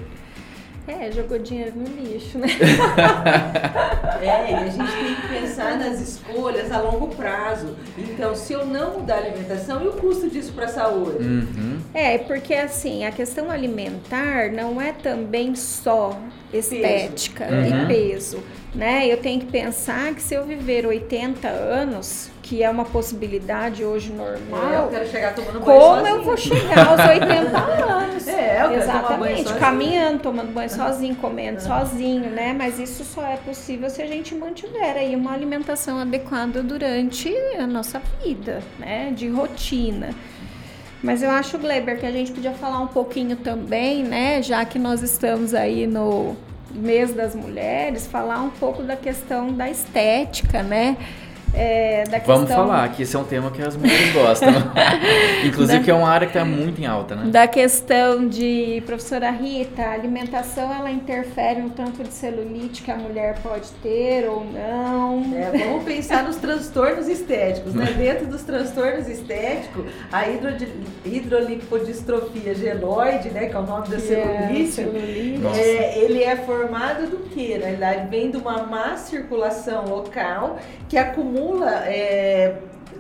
É, jogou dinheiro no lixo, né? É, e a gente tem que pensar nas escolhas a longo prazo. Então, se eu não mudar a alimentação, e o custo disso para a saúde? Uhum. É, porque assim, a questão alimentar não é também só estética Peso. Uhum. e peso, né? Eu tenho que pensar que se eu viver 80 anos, que é uma possibilidade hoje normal, eu quero chegar tomando banho como eu vou chegar aos 80 anos? É, eu tomar Exatamente, sozinha. caminhando, tomando banho sozinho, comendo sozinho, né? Mas isso só é possível se a gente mantiver aí uma alimentação adequada durante a nossa vida, né? De rotina. Mas eu acho, Gleber, que a gente podia falar um pouquinho também, né? Já que nós estamos aí no mês das mulheres, falar um pouco da questão da estética, né? É, da Vamos questão- falar, que esse é um tema que as mulheres gostam. Inclusive que é uma área que está muito em alta, né? Da questão de, professora Rita, a alimentação ela interfere no tanto de celulite que a mulher pode ter ou não. É, vamos pensar nos transtornos estéticos, né? Dentro dos transtornos estéticos, a hidrodi- hidrolipodistrofia geloide, né? Que é o nome da celulite. celulite. Nossa. É, ele é formado do que? Na realidade, vem de uma má circulação local que acumula é,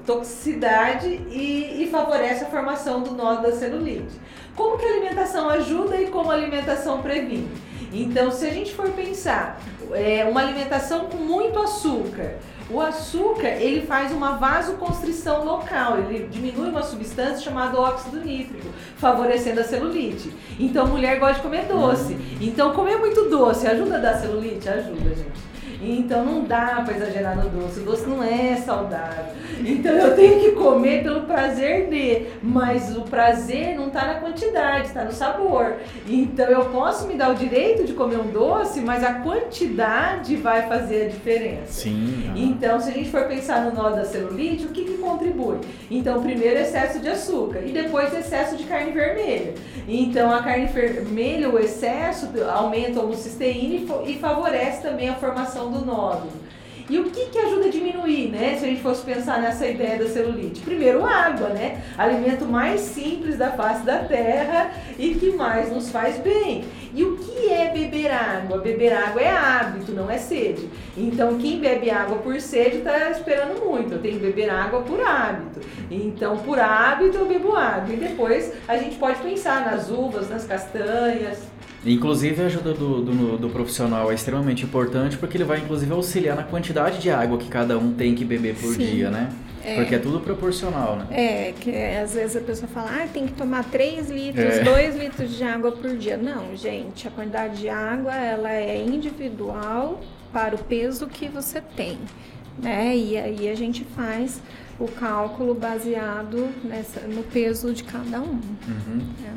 toxicidade e, e favorece a formação do nó da celulite. Como que a alimentação ajuda e como a alimentação previne? Então, se a gente for pensar, é, uma alimentação com muito açúcar, o açúcar ele faz uma vasoconstrição local, ele diminui uma substância chamada óxido nítrico, favorecendo a celulite. Então, mulher gosta de comer doce. Então, comer muito doce ajuda a dar celulite? Ajuda, gente. Então não dá para exagerar no doce. O doce não é saudável. Então eu tenho que comer pelo prazer de, mas o prazer não está na quantidade, está no sabor. Então eu posso me dar o direito de comer um doce, mas a quantidade vai fazer a diferença. Sim. Então, se a gente for pensar no nó da celulite, o que, que contribui? Então, primeiro excesso de açúcar e depois excesso de carne vermelha. Então, a carne vermelha, o excesso, aumenta a homocisteína e e favorece também a formação do nódulo. E o que, que ajuda a diminuir, né? Se a gente fosse pensar nessa ideia da celulite? Primeiro, água, né? Alimento mais simples da face da terra e que mais nos faz bem. E o que é beber água? Beber água é hábito, não é sede. Então, quem bebe água por sede está esperando muito. Eu tenho que beber água por hábito. Então, por hábito, eu bebo água. E depois a gente pode pensar nas uvas, nas castanhas. Inclusive a ajuda do, do, do profissional é extremamente importante porque ele vai inclusive auxiliar na quantidade de água que cada um tem que beber por Sim. dia, né? É. Porque é tudo proporcional, né? É, que às vezes a pessoa fala, ah, tem que tomar 3 litros, É. 2 litros de água por dia. Não, gente, a quantidade de água ela é individual para o peso que você tem, né? E aí a gente faz o cálculo baseado nessa, no peso de cada um. Uhum. né?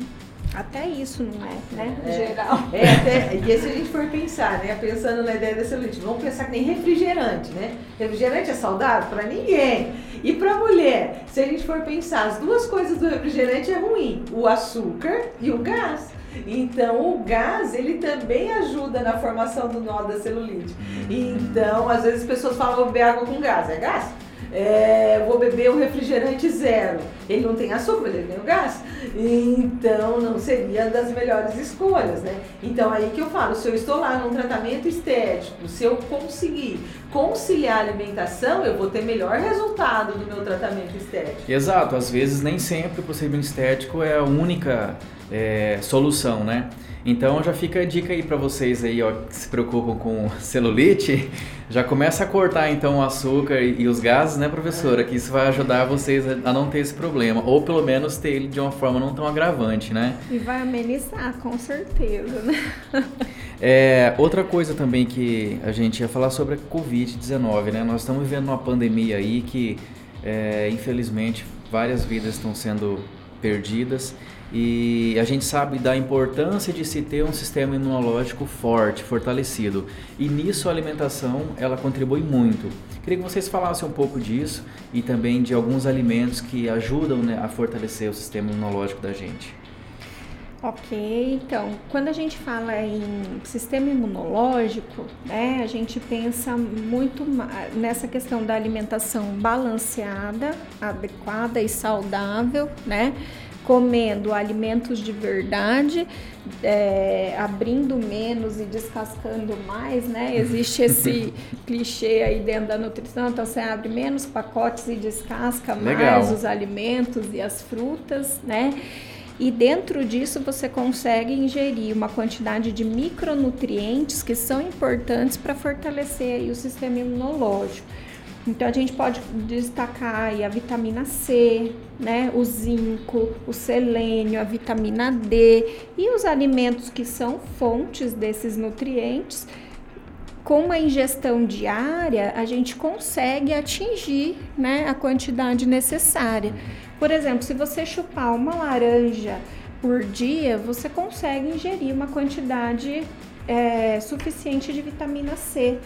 Até isso não é, né? É. Geral. É, até, e se a gente for pensar, né? Pensando na ideia da celulite, vamos pensar que nem refrigerante, né? Refrigerante é saudável para ninguém. E para mulher, se a gente for pensar, as duas coisas do refrigerante é ruim: o açúcar e o gás. Então, o gás, ele também ajuda na formação do nó da celulite. Então, às vezes as pessoas falam, beber água com gás. É gás? É, vou beber um refrigerante zero. Ele não tem açúcar, ele tem o gás. Então, não seria das melhores escolhas, né? Então, aí que eu falo, se eu estou lá num tratamento estético, se eu conseguir conciliar a alimentação, eu vou ter melhor resultado do meu tratamento estético. Exato, às vezes nem sempre o procedimento estético é a única é, solução, né? Então já fica a dica aí para vocês aí, ó, que se preocupam com celulite, já começa a cortar então o açúcar e, e os gases, né, professora? Que isso vai ajudar vocês a, a não ter esse problema, ou pelo menos ter ele de uma forma não tão agravante, né? E vai amenizar, com certeza, né? É, outra coisa também que a gente ia falar sobre a Covid-19, né? Nós estamos vivendo uma pandemia aí que, é, infelizmente, várias vidas estão sendo perdidas e a gente sabe da importância de se ter um sistema imunológico forte, fortalecido. E nisso a alimentação ela contribui muito. Queria que vocês falassem um pouco disso e também de alguns alimentos que ajudam né, a fortalecer o sistema imunológico da gente. Ok, então, quando a gente fala em sistema imunológico, né, a gente pensa muito nessa questão da alimentação balanceada, adequada e saudável, né, comendo alimentos de verdade, é, abrindo menos e descascando mais, né? Existe esse clichê aí dentro da nutrição, então você abre menos pacotes e descasca Legal. mais os alimentos e as frutas, né? E dentro disso você consegue ingerir uma quantidade de micronutrientes que são importantes para fortalecer o sistema imunológico. Então a gente pode destacar a vitamina C, né, o zinco, o selênio, a vitamina D e os alimentos que são fontes desses nutrientes. Com uma ingestão diária, a gente consegue atingir né, a quantidade necessária. Por exemplo, se você chupar uma laranja por dia, você consegue ingerir uma quantidade é, suficiente de vitamina C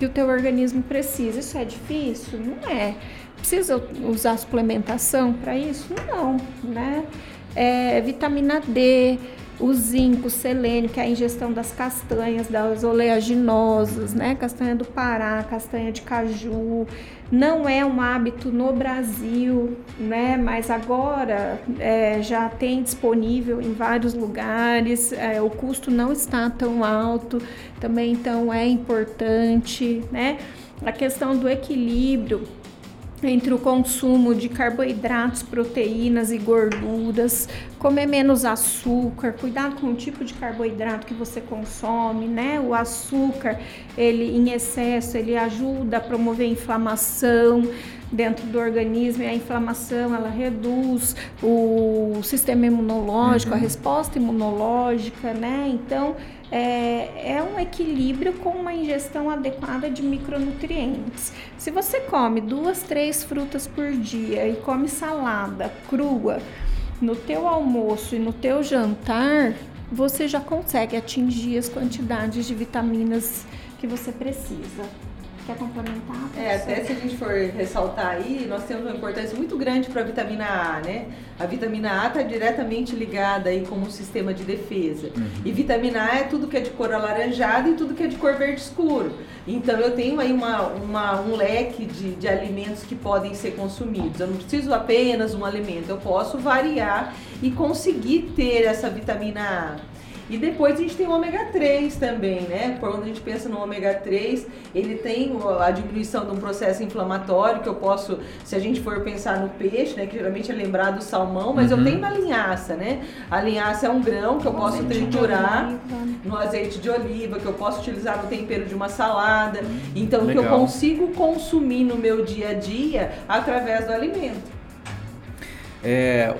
que o teu organismo precisa. Isso é difícil? Não é. Precisa usar suplementação para isso? Não, né? É, vitamina D, o zinco, o selênio, que é a ingestão das castanhas, das oleaginosas, né? Castanha do Pará, castanha de caju. Não é um hábito no Brasil, né? Mas agora é, já tem disponível em vários lugares. É, o custo não está tão alto, também então é importante, né? A questão do equilíbrio entre o consumo de carboidratos, proteínas e gorduras, comer menos açúcar, cuidado com o tipo de carboidrato que você consome, né? O açúcar, ele em excesso, ele ajuda a promover inflamação dentro do organismo e a inflamação ela reduz o sistema imunológico, uhum. a resposta imunológica, né? Então, é, é, um equilíbrio com uma ingestão adequada de micronutrientes. Se você come duas, três frutas por dia e come salada crua no teu almoço e no teu jantar, você já consegue atingir as quantidades de vitaminas que você precisa. Quer complementar? É, até se a gente for ressaltar aí, nós temos uma importância muito grande para a vitamina A, né? A vitamina A está diretamente ligada aí com o sistema de defesa. Uhum. E vitamina A é tudo que é de cor alaranjada e tudo que é de cor verde escuro. Então eu tenho aí uma, uma, um leque de, de alimentos que podem ser consumidos. Eu não preciso apenas um alimento, eu posso variar e conseguir ter essa vitamina A. E depois a gente tem o ômega 3 também, né? Quando a gente pensa no ômega 3, ele tem a diminuição de um processo inflamatório que eu posso, se a gente for pensar no peixe, né? Que geralmente é lembrado do salmão, mas uhum. eu tenho na linhaça, né? A linhaça é um grão que eu posso triturar no azeite de oliva, que eu posso utilizar no tempero de uma salada. Então, Legal. que eu consigo consumir no meu dia a dia através do alimento. É,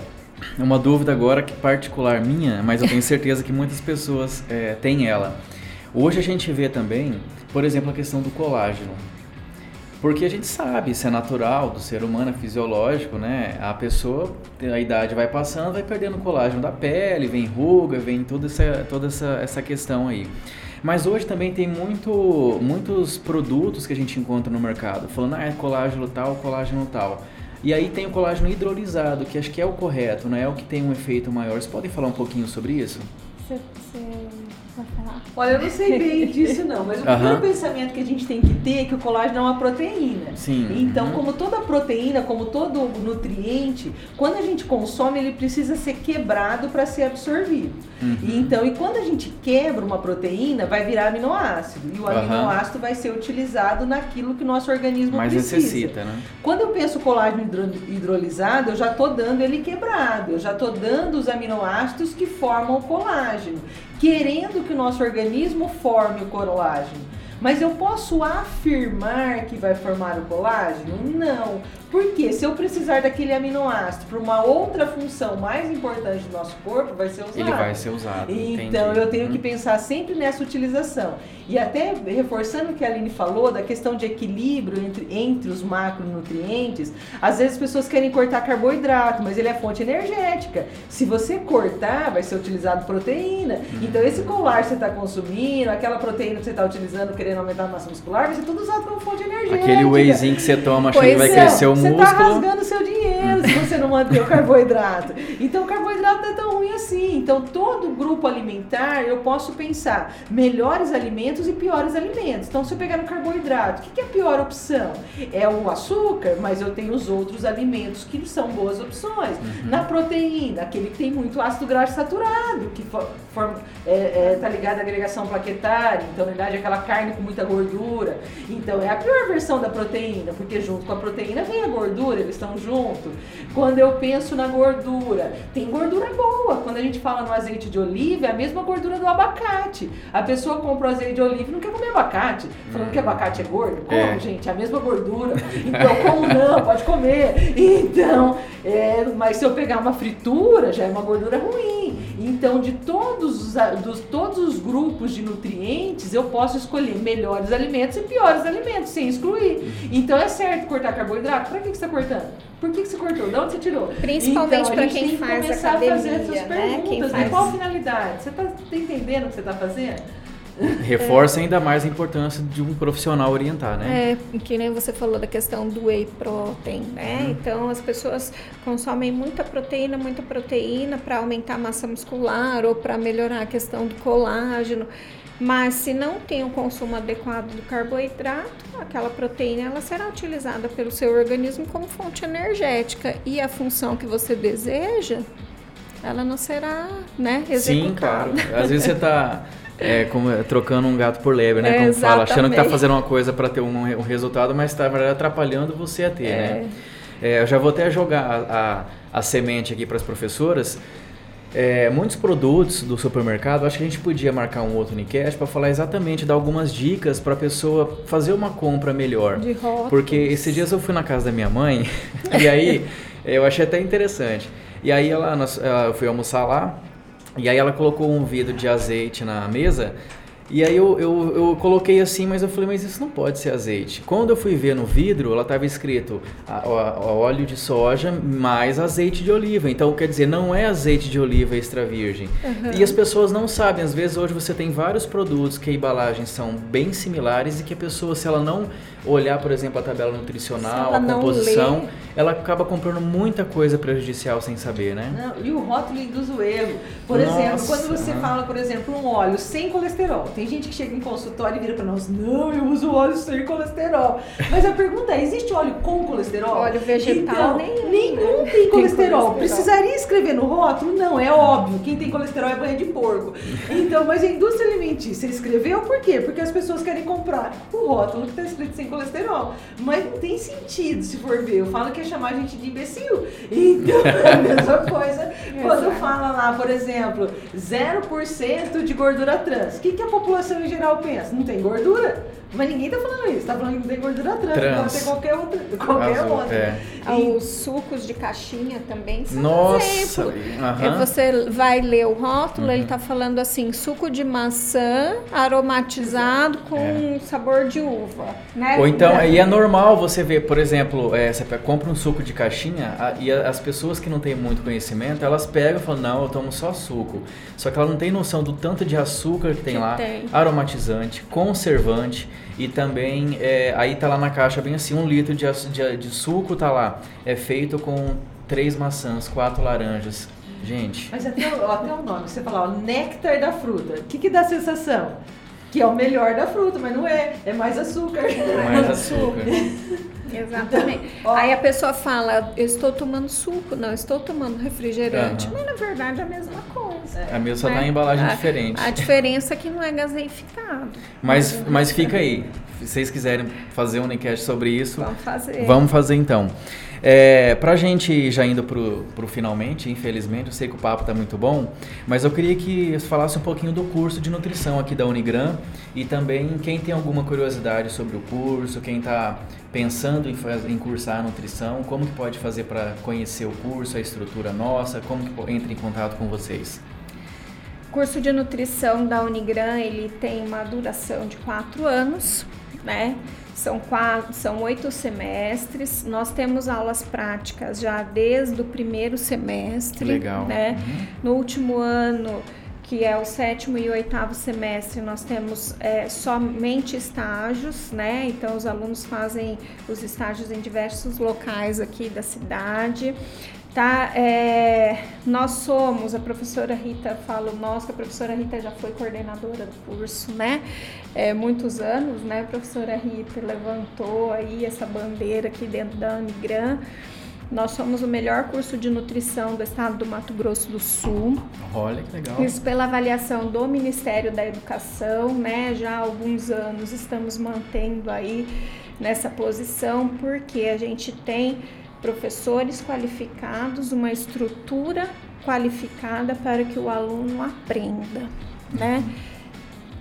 uma dúvida agora que particular minha, mas eu tenho certeza que muitas pessoas é, têm ela. Hoje a gente vê também, por exemplo, a questão do colágeno. Porque a gente sabe, isso é natural do ser humano, é fisiológico, né? A pessoa, a idade vai passando, vai perdendo colágeno da pele, vem ruga, vem toda essa, toda essa, essa questão aí. Mas hoje também tem muito, muitos produtos que a gente encontra no mercado, falando, ah, é colágeno tal, colágeno tal. E aí tem o colágeno hidrolisado, que acho que é o correto, não é o que tem um efeito maior. Vocês podem falar um pouquinho sobre isso? Você, falar? Olha, eu não sei bem disso não, mas o primeiro pensamento que a gente tem que ter é que o colágeno é uma proteína. Sim. Então, uhum. como toda proteína, como todo nutriente, quando a gente consome, ele precisa ser quebrado para ser absorvido. Uhum. E, então, e quando a gente quebra uma proteína, vai virar aminoácido. E o aminoácido vai ser utilizado naquilo que o nosso organismo Mais precisa. necessita, né? Quando eu penso colágeno hidrolisado, eu já estou dando ele quebrado. Eu já estou dando os aminoácidos que formam o colágeno querendo que o nosso organismo forme o colágeno. Mas eu posso afirmar que vai formar o colágeno? Não. Porque se eu precisar daquele aminoácido para uma outra função mais importante do nosso corpo, vai ser usado. Ele vai ser usado. Então entendi. eu tenho que uhum. pensar sempre nessa utilização. E até reforçando o que a Aline falou da questão de equilíbrio entre, entre os macronutrientes, às vezes as pessoas querem cortar carboidrato, mas ele é fonte energética. Se você cortar, vai ser utilizado proteína. Uhum. Então esse colar que você está consumindo, aquela proteína que você está utilizando querendo aumentar a massa muscular, vai ser tudo usado como fonte energética. Aquele wheyzinho que você toma achando que vai é. crescer o você músculo. Você tá rasgando seu dinheiro se você não manter o carboidrato. Então o carboidrato não é tão assim. Então, todo grupo alimentar eu posso pensar melhores alimentos e piores alimentos. Então, se eu pegar no carboidrato, o que, que é a pior opção? É o açúcar, mas eu tenho os outros alimentos que são boas opções. Uhum. Na proteína, aquele que tem muito ácido graxo saturado, que forma, é, é, tá ligado à agregação plaquetária, então na verdade é aquela carne com muita gordura. Então é a pior versão da proteína, porque junto com a proteína vem a gordura, eles estão junto. Quando eu penso na gordura, tem gordura boa. Quando a gente fala no azeite de oliva, é a mesma gordura do abacate. A pessoa compra o azeite de oliva e não quer comer abacate, falando que hum. abacate é gordo. Como, é. gente? É a mesma gordura. Então, como não? Pode comer. Então, é, mas se eu pegar uma fritura, já é uma gordura ruim. Então, de todos os, dos, todos os grupos de nutrientes, eu posso escolher melhores alimentos e piores alimentos, sem excluir. Então, é certo cortar carboidrato? Para que, que você está cortando? Por que, que você cortou? De onde você tirou? Principalmente então, para quem faz que academia, a fazer essas né? perguntas. Quem faz... Qual finalidade? Você está tá entendendo o que você está fazendo? Reforça é. ainda mais a importância de um profissional orientar, né? É, que nem você falou da questão do whey protein, né? Uhum. Então as pessoas consomem muita proteína, muita proteína para aumentar a massa muscular ou para melhorar a questão do colágeno. Mas se não tem o consumo adequado do carboidrato, aquela proteína ela será utilizada pelo seu organismo como fonte energética e a função que você deseja, ela não será, né, executada. Sim, claro. Às vezes você está é, como, é, trocando um gato por lebre, né? Como é, fala, achando que está fazendo uma coisa para ter um, um, resultado, mas está atrapalhando você a ter, né? é. né? É, eu já vou até jogar a, a, a semente aqui para as professoras. É, muitos produtos do supermercado, acho que a gente podia marcar um outro Unicast para falar exatamente, dar algumas dicas para a pessoa fazer uma compra melhor. De rótulos. Porque esses dias eu fui na casa da minha mãe e aí eu achei até interessante. E aí ela, eu fui almoçar lá e aí ela colocou um vidro de azeite na mesa e aí eu, eu, eu, coloquei assim, mas eu falei, mas isso não pode ser azeite. Quando eu fui ver no vidro, ela estava escrito a, a, óleo de soja mais azeite de oliva. Então, quer dizer, não é azeite de oliva extra virgem. Uhum. E as pessoas não sabem. Às vezes, hoje você tem vários produtos que a embalagem são bem similares e que a pessoa, se ela não olhar, por exemplo, a tabela nutricional, a composição, ela acaba comprando muita coisa prejudicial sem saber, né? Não, e o rótulo induz o erro. Por Nossa, exemplo, quando você fala, por exemplo, um óleo sem colesterol, tem gente que chega em consultório e vira para nós, não, eu uso óleo sem colesterol. Mas a pergunta é, existe óleo com colesterol? Óleo vegetal então, nenhum. Nenhum tem, tem colesterol. colesterol. Precisaria escrever no rótulo? Não, é óbvio. Quem tem colesterol é banha de porco. Então, mas a indústria alimentícia escreveu por quê? Porque as pessoas querem comprar o rótulo que está escrito sem colesterol. Mas não tem sentido, se for ver. Eu falo que é chamar a gente de imbecil. Então, é a mesma coisa quando fala lá, por exemplo, 0% de gordura trans. O que, que a população em geral pensa? Não tem gordura? Mas ninguém tá falando isso, tá falando que não tem gordura trans, trans. pode ter qualquer outra. Qualquer Azul, outra. É. Ah, os sucos de caixinha também são Nossa, exemplo. Uhum. Você vai ler o rótulo, uhum. ele tá falando assim, suco de maçã aromatizado com é. sabor de uva. Né? Ou então, e é normal você ver, por exemplo, é, você compra um suco de caixinha a, e a, as pessoas que não têm muito conhecimento, elas pegam e falam, não, eu tomo só suco. Só que ela não tem noção do tanto de açúcar que tem que lá, tem. aromatizante, conservante. E também, é, aí tá lá na caixa bem assim, um litro de, de, de suco tá lá. É feito com três maçãs, quatro laranjas. Gente. Mas até, até o nome, você fala, ó, néctar da fruta. O que, que dá a sensação? Que é o melhor da fruta, mas não é. É mais açúcar. É mais açúcar. Exatamente. Então, Aí a pessoa fala, eu estou tomando suco, não, estou tomando refrigerante. Uhum. Mas na verdade é a mesma coisa. A mesma só né? dá embalagem a, diferente. A diferença é que não é gaseificado. Mas, mas fica aí. Vocês quiserem fazer um Unicast sobre isso, vamos fazer. Vamos fazer então. É, pra gente já indo pro, pro finalmente, infelizmente, eu sei que o papo tá muito bom, mas eu queria que você falasse um pouquinho do curso de nutrição aqui da Unigram e também quem tem alguma curiosidade sobre o curso, quem está pensando em, em cursar a nutrição, como que pode fazer para conhecer o curso, a estrutura nossa, como que entra em contato com vocês? O curso de nutrição da Unigram, ele tem uma duração de quatro anos, né? São, quatro, são oito semestres. Nós temos aulas práticas já desde o primeiro semestre. Legal. Né? Uhum. No último ano que é o sétimo e oitavo semestre, nós temos é, somente estágios, né? Então, os alunos fazem os estágios em diversos locais aqui da cidade. Tá, é, nós somos, a professora Rita fala nós, que a professora Rita já foi coordenadora do curso, né? É, muitos anos, né? A professora Rita levantou aí essa bandeira aqui dentro da Unigran. Nós somos o melhor curso de nutrição do estado do Mato Grosso do Sul. Olha que legal. Isso pela avaliação do Ministério da Educação, né? Já há alguns anos estamos mantendo aí nessa posição, porque a gente tem professores qualificados, uma estrutura qualificada para que o aluno aprenda, né?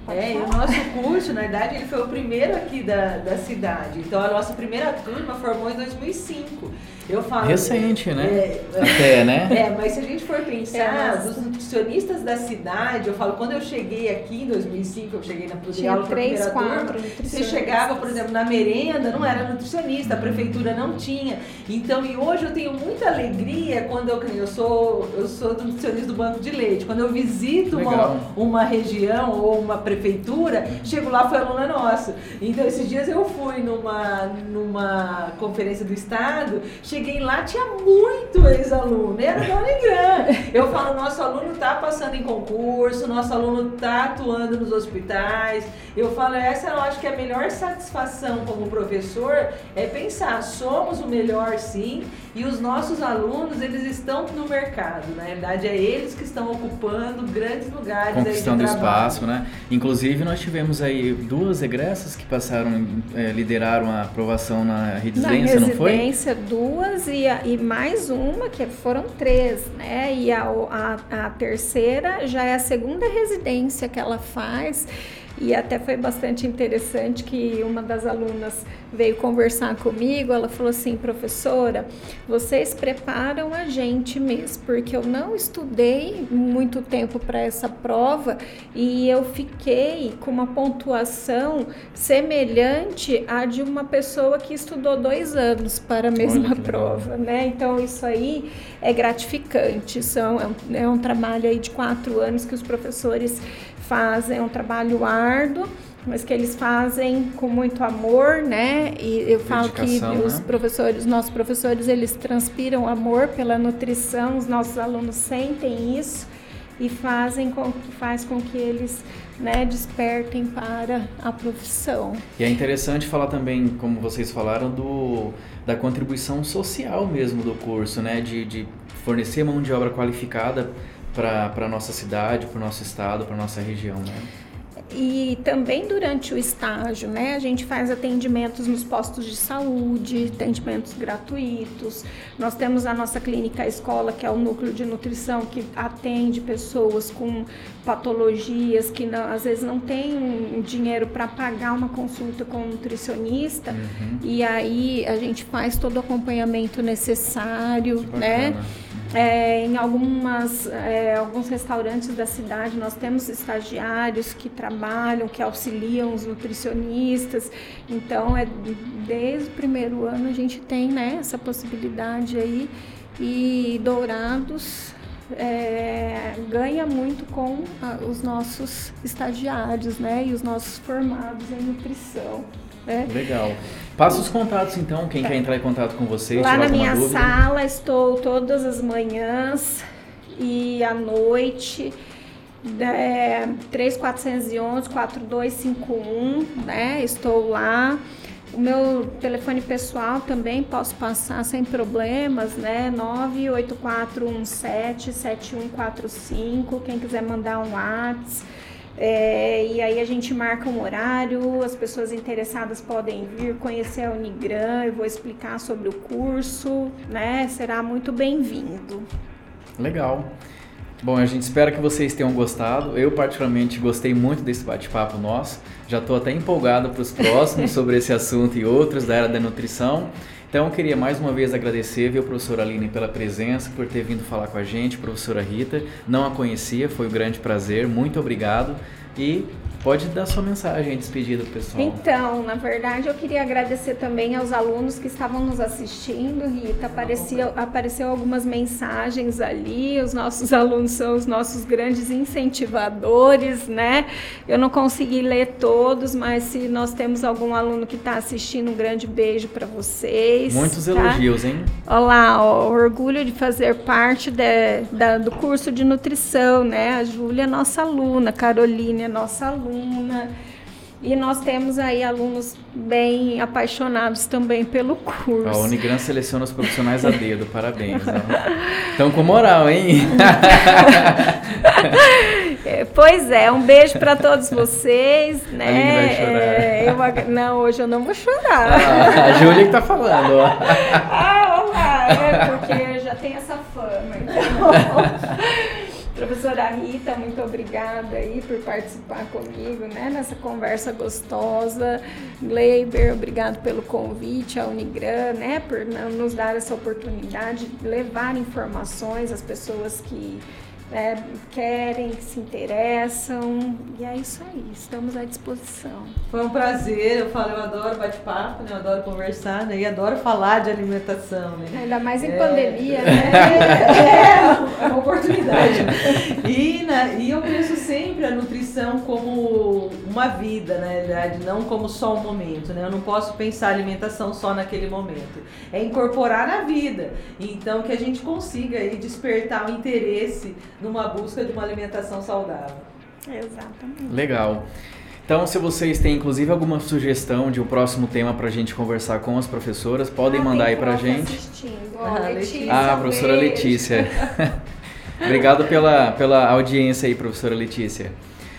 É, e o nosso curso, na verdade, ele foi o primeiro aqui da, da cidade. Então, a nossa primeira turma formou em 2005. Eu falo. Recente, né? É, Até, né? É, mas se a gente for pensar, é, dos nutricionistas da cidade, eu falo, quando eu cheguei aqui em 2005, eu cheguei na Tinha três, quatro Você chegava, por exemplo, na merenda, não era nutricionista, a prefeitura não tinha. Então, e hoje eu tenho muita alegria quando eu, eu sou, eu sou nutricionista do banco de leite. Quando eu visito uma, uma região ou uma prefeitura, chego lá, foi aluna nossa. Então, esses dias eu fui numa, numa conferência do Estado, cheguei cheguei lá, tinha muito ex-aluno, era da Unigran. Eu falo, nosso aluno está passando em concurso, nosso aluno está atuando nos hospitais. Eu falo, essa eu acho que é a melhor satisfação como professor é pensar, somos o melhor sim, e os nossos alunos, eles estão no mercado. Na verdade, é eles que estão ocupando grandes lugares Conquistando espaço, né? Inclusive, nós tivemos aí duas egressas que passaram, é, lideraram a aprovação na residência, na não foi? Na residência, duas e, a, e mais uma, que foram três, né? E a, a, a terceira já é a segunda residência que ela faz. E até foi bastante interessante que uma das alunas veio conversar comigo, ela falou assim, professora, vocês preparam a gente mesmo, porque eu não estudei muito tempo para essa prova e eu fiquei com uma pontuação semelhante à de uma pessoa que estudou dois anos para a mesma prova, né? Então isso aí é gratificante, são, é um, é um trabalho aí de quatro anos que os professores fazem é um trabalho árduo, mas que eles fazem com muito amor, né? E eu falo que né? os professores, nossos professores, eles transpiram amor pela nutrição, os nossos alunos sentem isso e fazem com que faz com que eles né, despertem para a profissão. E é interessante falar também, como vocês falaram, do, da contribuição social mesmo do curso, né, de, de fornecer mão de obra qualificada para a nossa cidade, para o nosso estado, para a nossa região, né? E também durante o estágio, né, a gente faz atendimentos nos postos de saúde, atendimentos gratuitos. Nós temos a nossa clínica escola, que é o núcleo de nutrição, que atende pessoas com patologias que não, às vezes não tem dinheiro para pagar uma consulta com um nutricionista. Uhum. E aí a gente faz todo o acompanhamento necessário, né? É, em algumas, é, alguns restaurantes da cidade nós temos estagiários que trabalham, que auxiliam os nutricionistas. Então, é, desde o primeiro ano a gente tem né, essa possibilidade aí. E Dourados é, ganha muito com a, os nossos estagiários né, e os nossos formados em nutrição. Né? Legal. Passa os contatos então, quem quer entrar em contato com você. Lá na minha dúvida. sala estou todas as manhãs e à noite. É, 3411 4251, né? Estou lá. O meu telefone pessoal também posso passar sem problemas, né? 98417 7145. Quem quiser mandar um WhatsApp. É, e aí a gente marca um horário, as pessoas interessadas podem vir conhecer a Unigran, eu vou explicar sobre o curso, né? Será muito bem-vindo. Legal. Bom, a gente espera que vocês tenham gostado. Eu, particularmente, gostei muito desse bate-papo nosso. Já estou até empolgado para os próximos sobre esse assunto e outros da área da nutrição. Então, eu queria mais uma vez agradecer, viu, professora Aline, pela presença, por ter vindo falar com a gente, professora Rita. Não a conhecia, foi um grande prazer, muito obrigado. E Pode dar sua mensagem despedida pro pessoal. Então, na verdade, eu queria agradecer também aos alunos que estavam nos assistindo, Rita. Apareceu, apareceu algumas mensagens ali. Os nossos alunos são os nossos grandes incentivadores, né? Eu não consegui ler todos, mas se nós temos algum aluno que está assistindo, um grande beijo para vocês. Muitos tá? elogios, hein? Olá, ó, orgulho de fazer parte de, da, do curso de nutrição, né? A Júlia é nossa aluna, a Caroline é nossa aluna. E nós temos aí alunos bem apaixonados também pelo curso. A Unigran seleciona os profissionais a dedo, parabéns. Estão com moral, hein? É, pois é, um beijo para todos vocês, né? A Aline vai chorar. É, eu, não, hoje eu não vou chorar. Ah, a Júlia que tá falando, ó. ah, olá, é porque já tem essa fama, então. Professora Rita, muito obrigada aí por participar comigo, né, nessa conversa gostosa. Gleiber, obrigado pelo convite, a Unigran, né, por nos dar essa oportunidade de levar informações às pessoas que é, querem, que se interessam. E é isso aí, estamos à disposição. Foi um prazer, eu falo, eu adoro bate-papo, né? Eu adoro conversar, né? E adoro falar de alimentação, né? Ainda mais em É. pandemia, né? É, é uma oportunidade. E, né, e eu penso sempre a nutrição como uma vida, na realidade, não como só um momento, né? Eu não posso pensar a alimentação só naquele momento. É incorporar na vida. Então, que a gente consiga aí despertar o interesse numa busca de uma alimentação saudável. Exatamente. Legal. Então, se vocês têm inclusive alguma sugestão de um próximo tema para a gente conversar com as professoras, podem Ah, mandar aí para a gente. assistindo. Ah, Letícia. Ah, um professora beijo. Letícia. Obrigado pela, pela audiência aí, professora Letícia.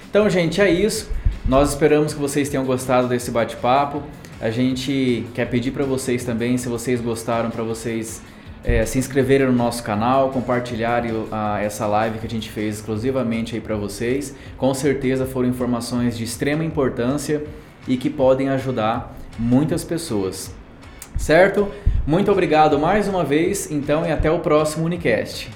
Então, gente, é isso. Nós esperamos que vocês tenham gostado desse bate-papo. A gente quer pedir para vocês também, se vocês gostaram, para vocês eh, se inscreverem no nosso canal, compartilharem a- essa live que a gente fez exclusivamente aí para vocês. Com certeza foram informações de extrema importância e que podem ajudar muitas pessoas. Certo? Muito obrigado mais uma vez, então, e até o próximo Unicast.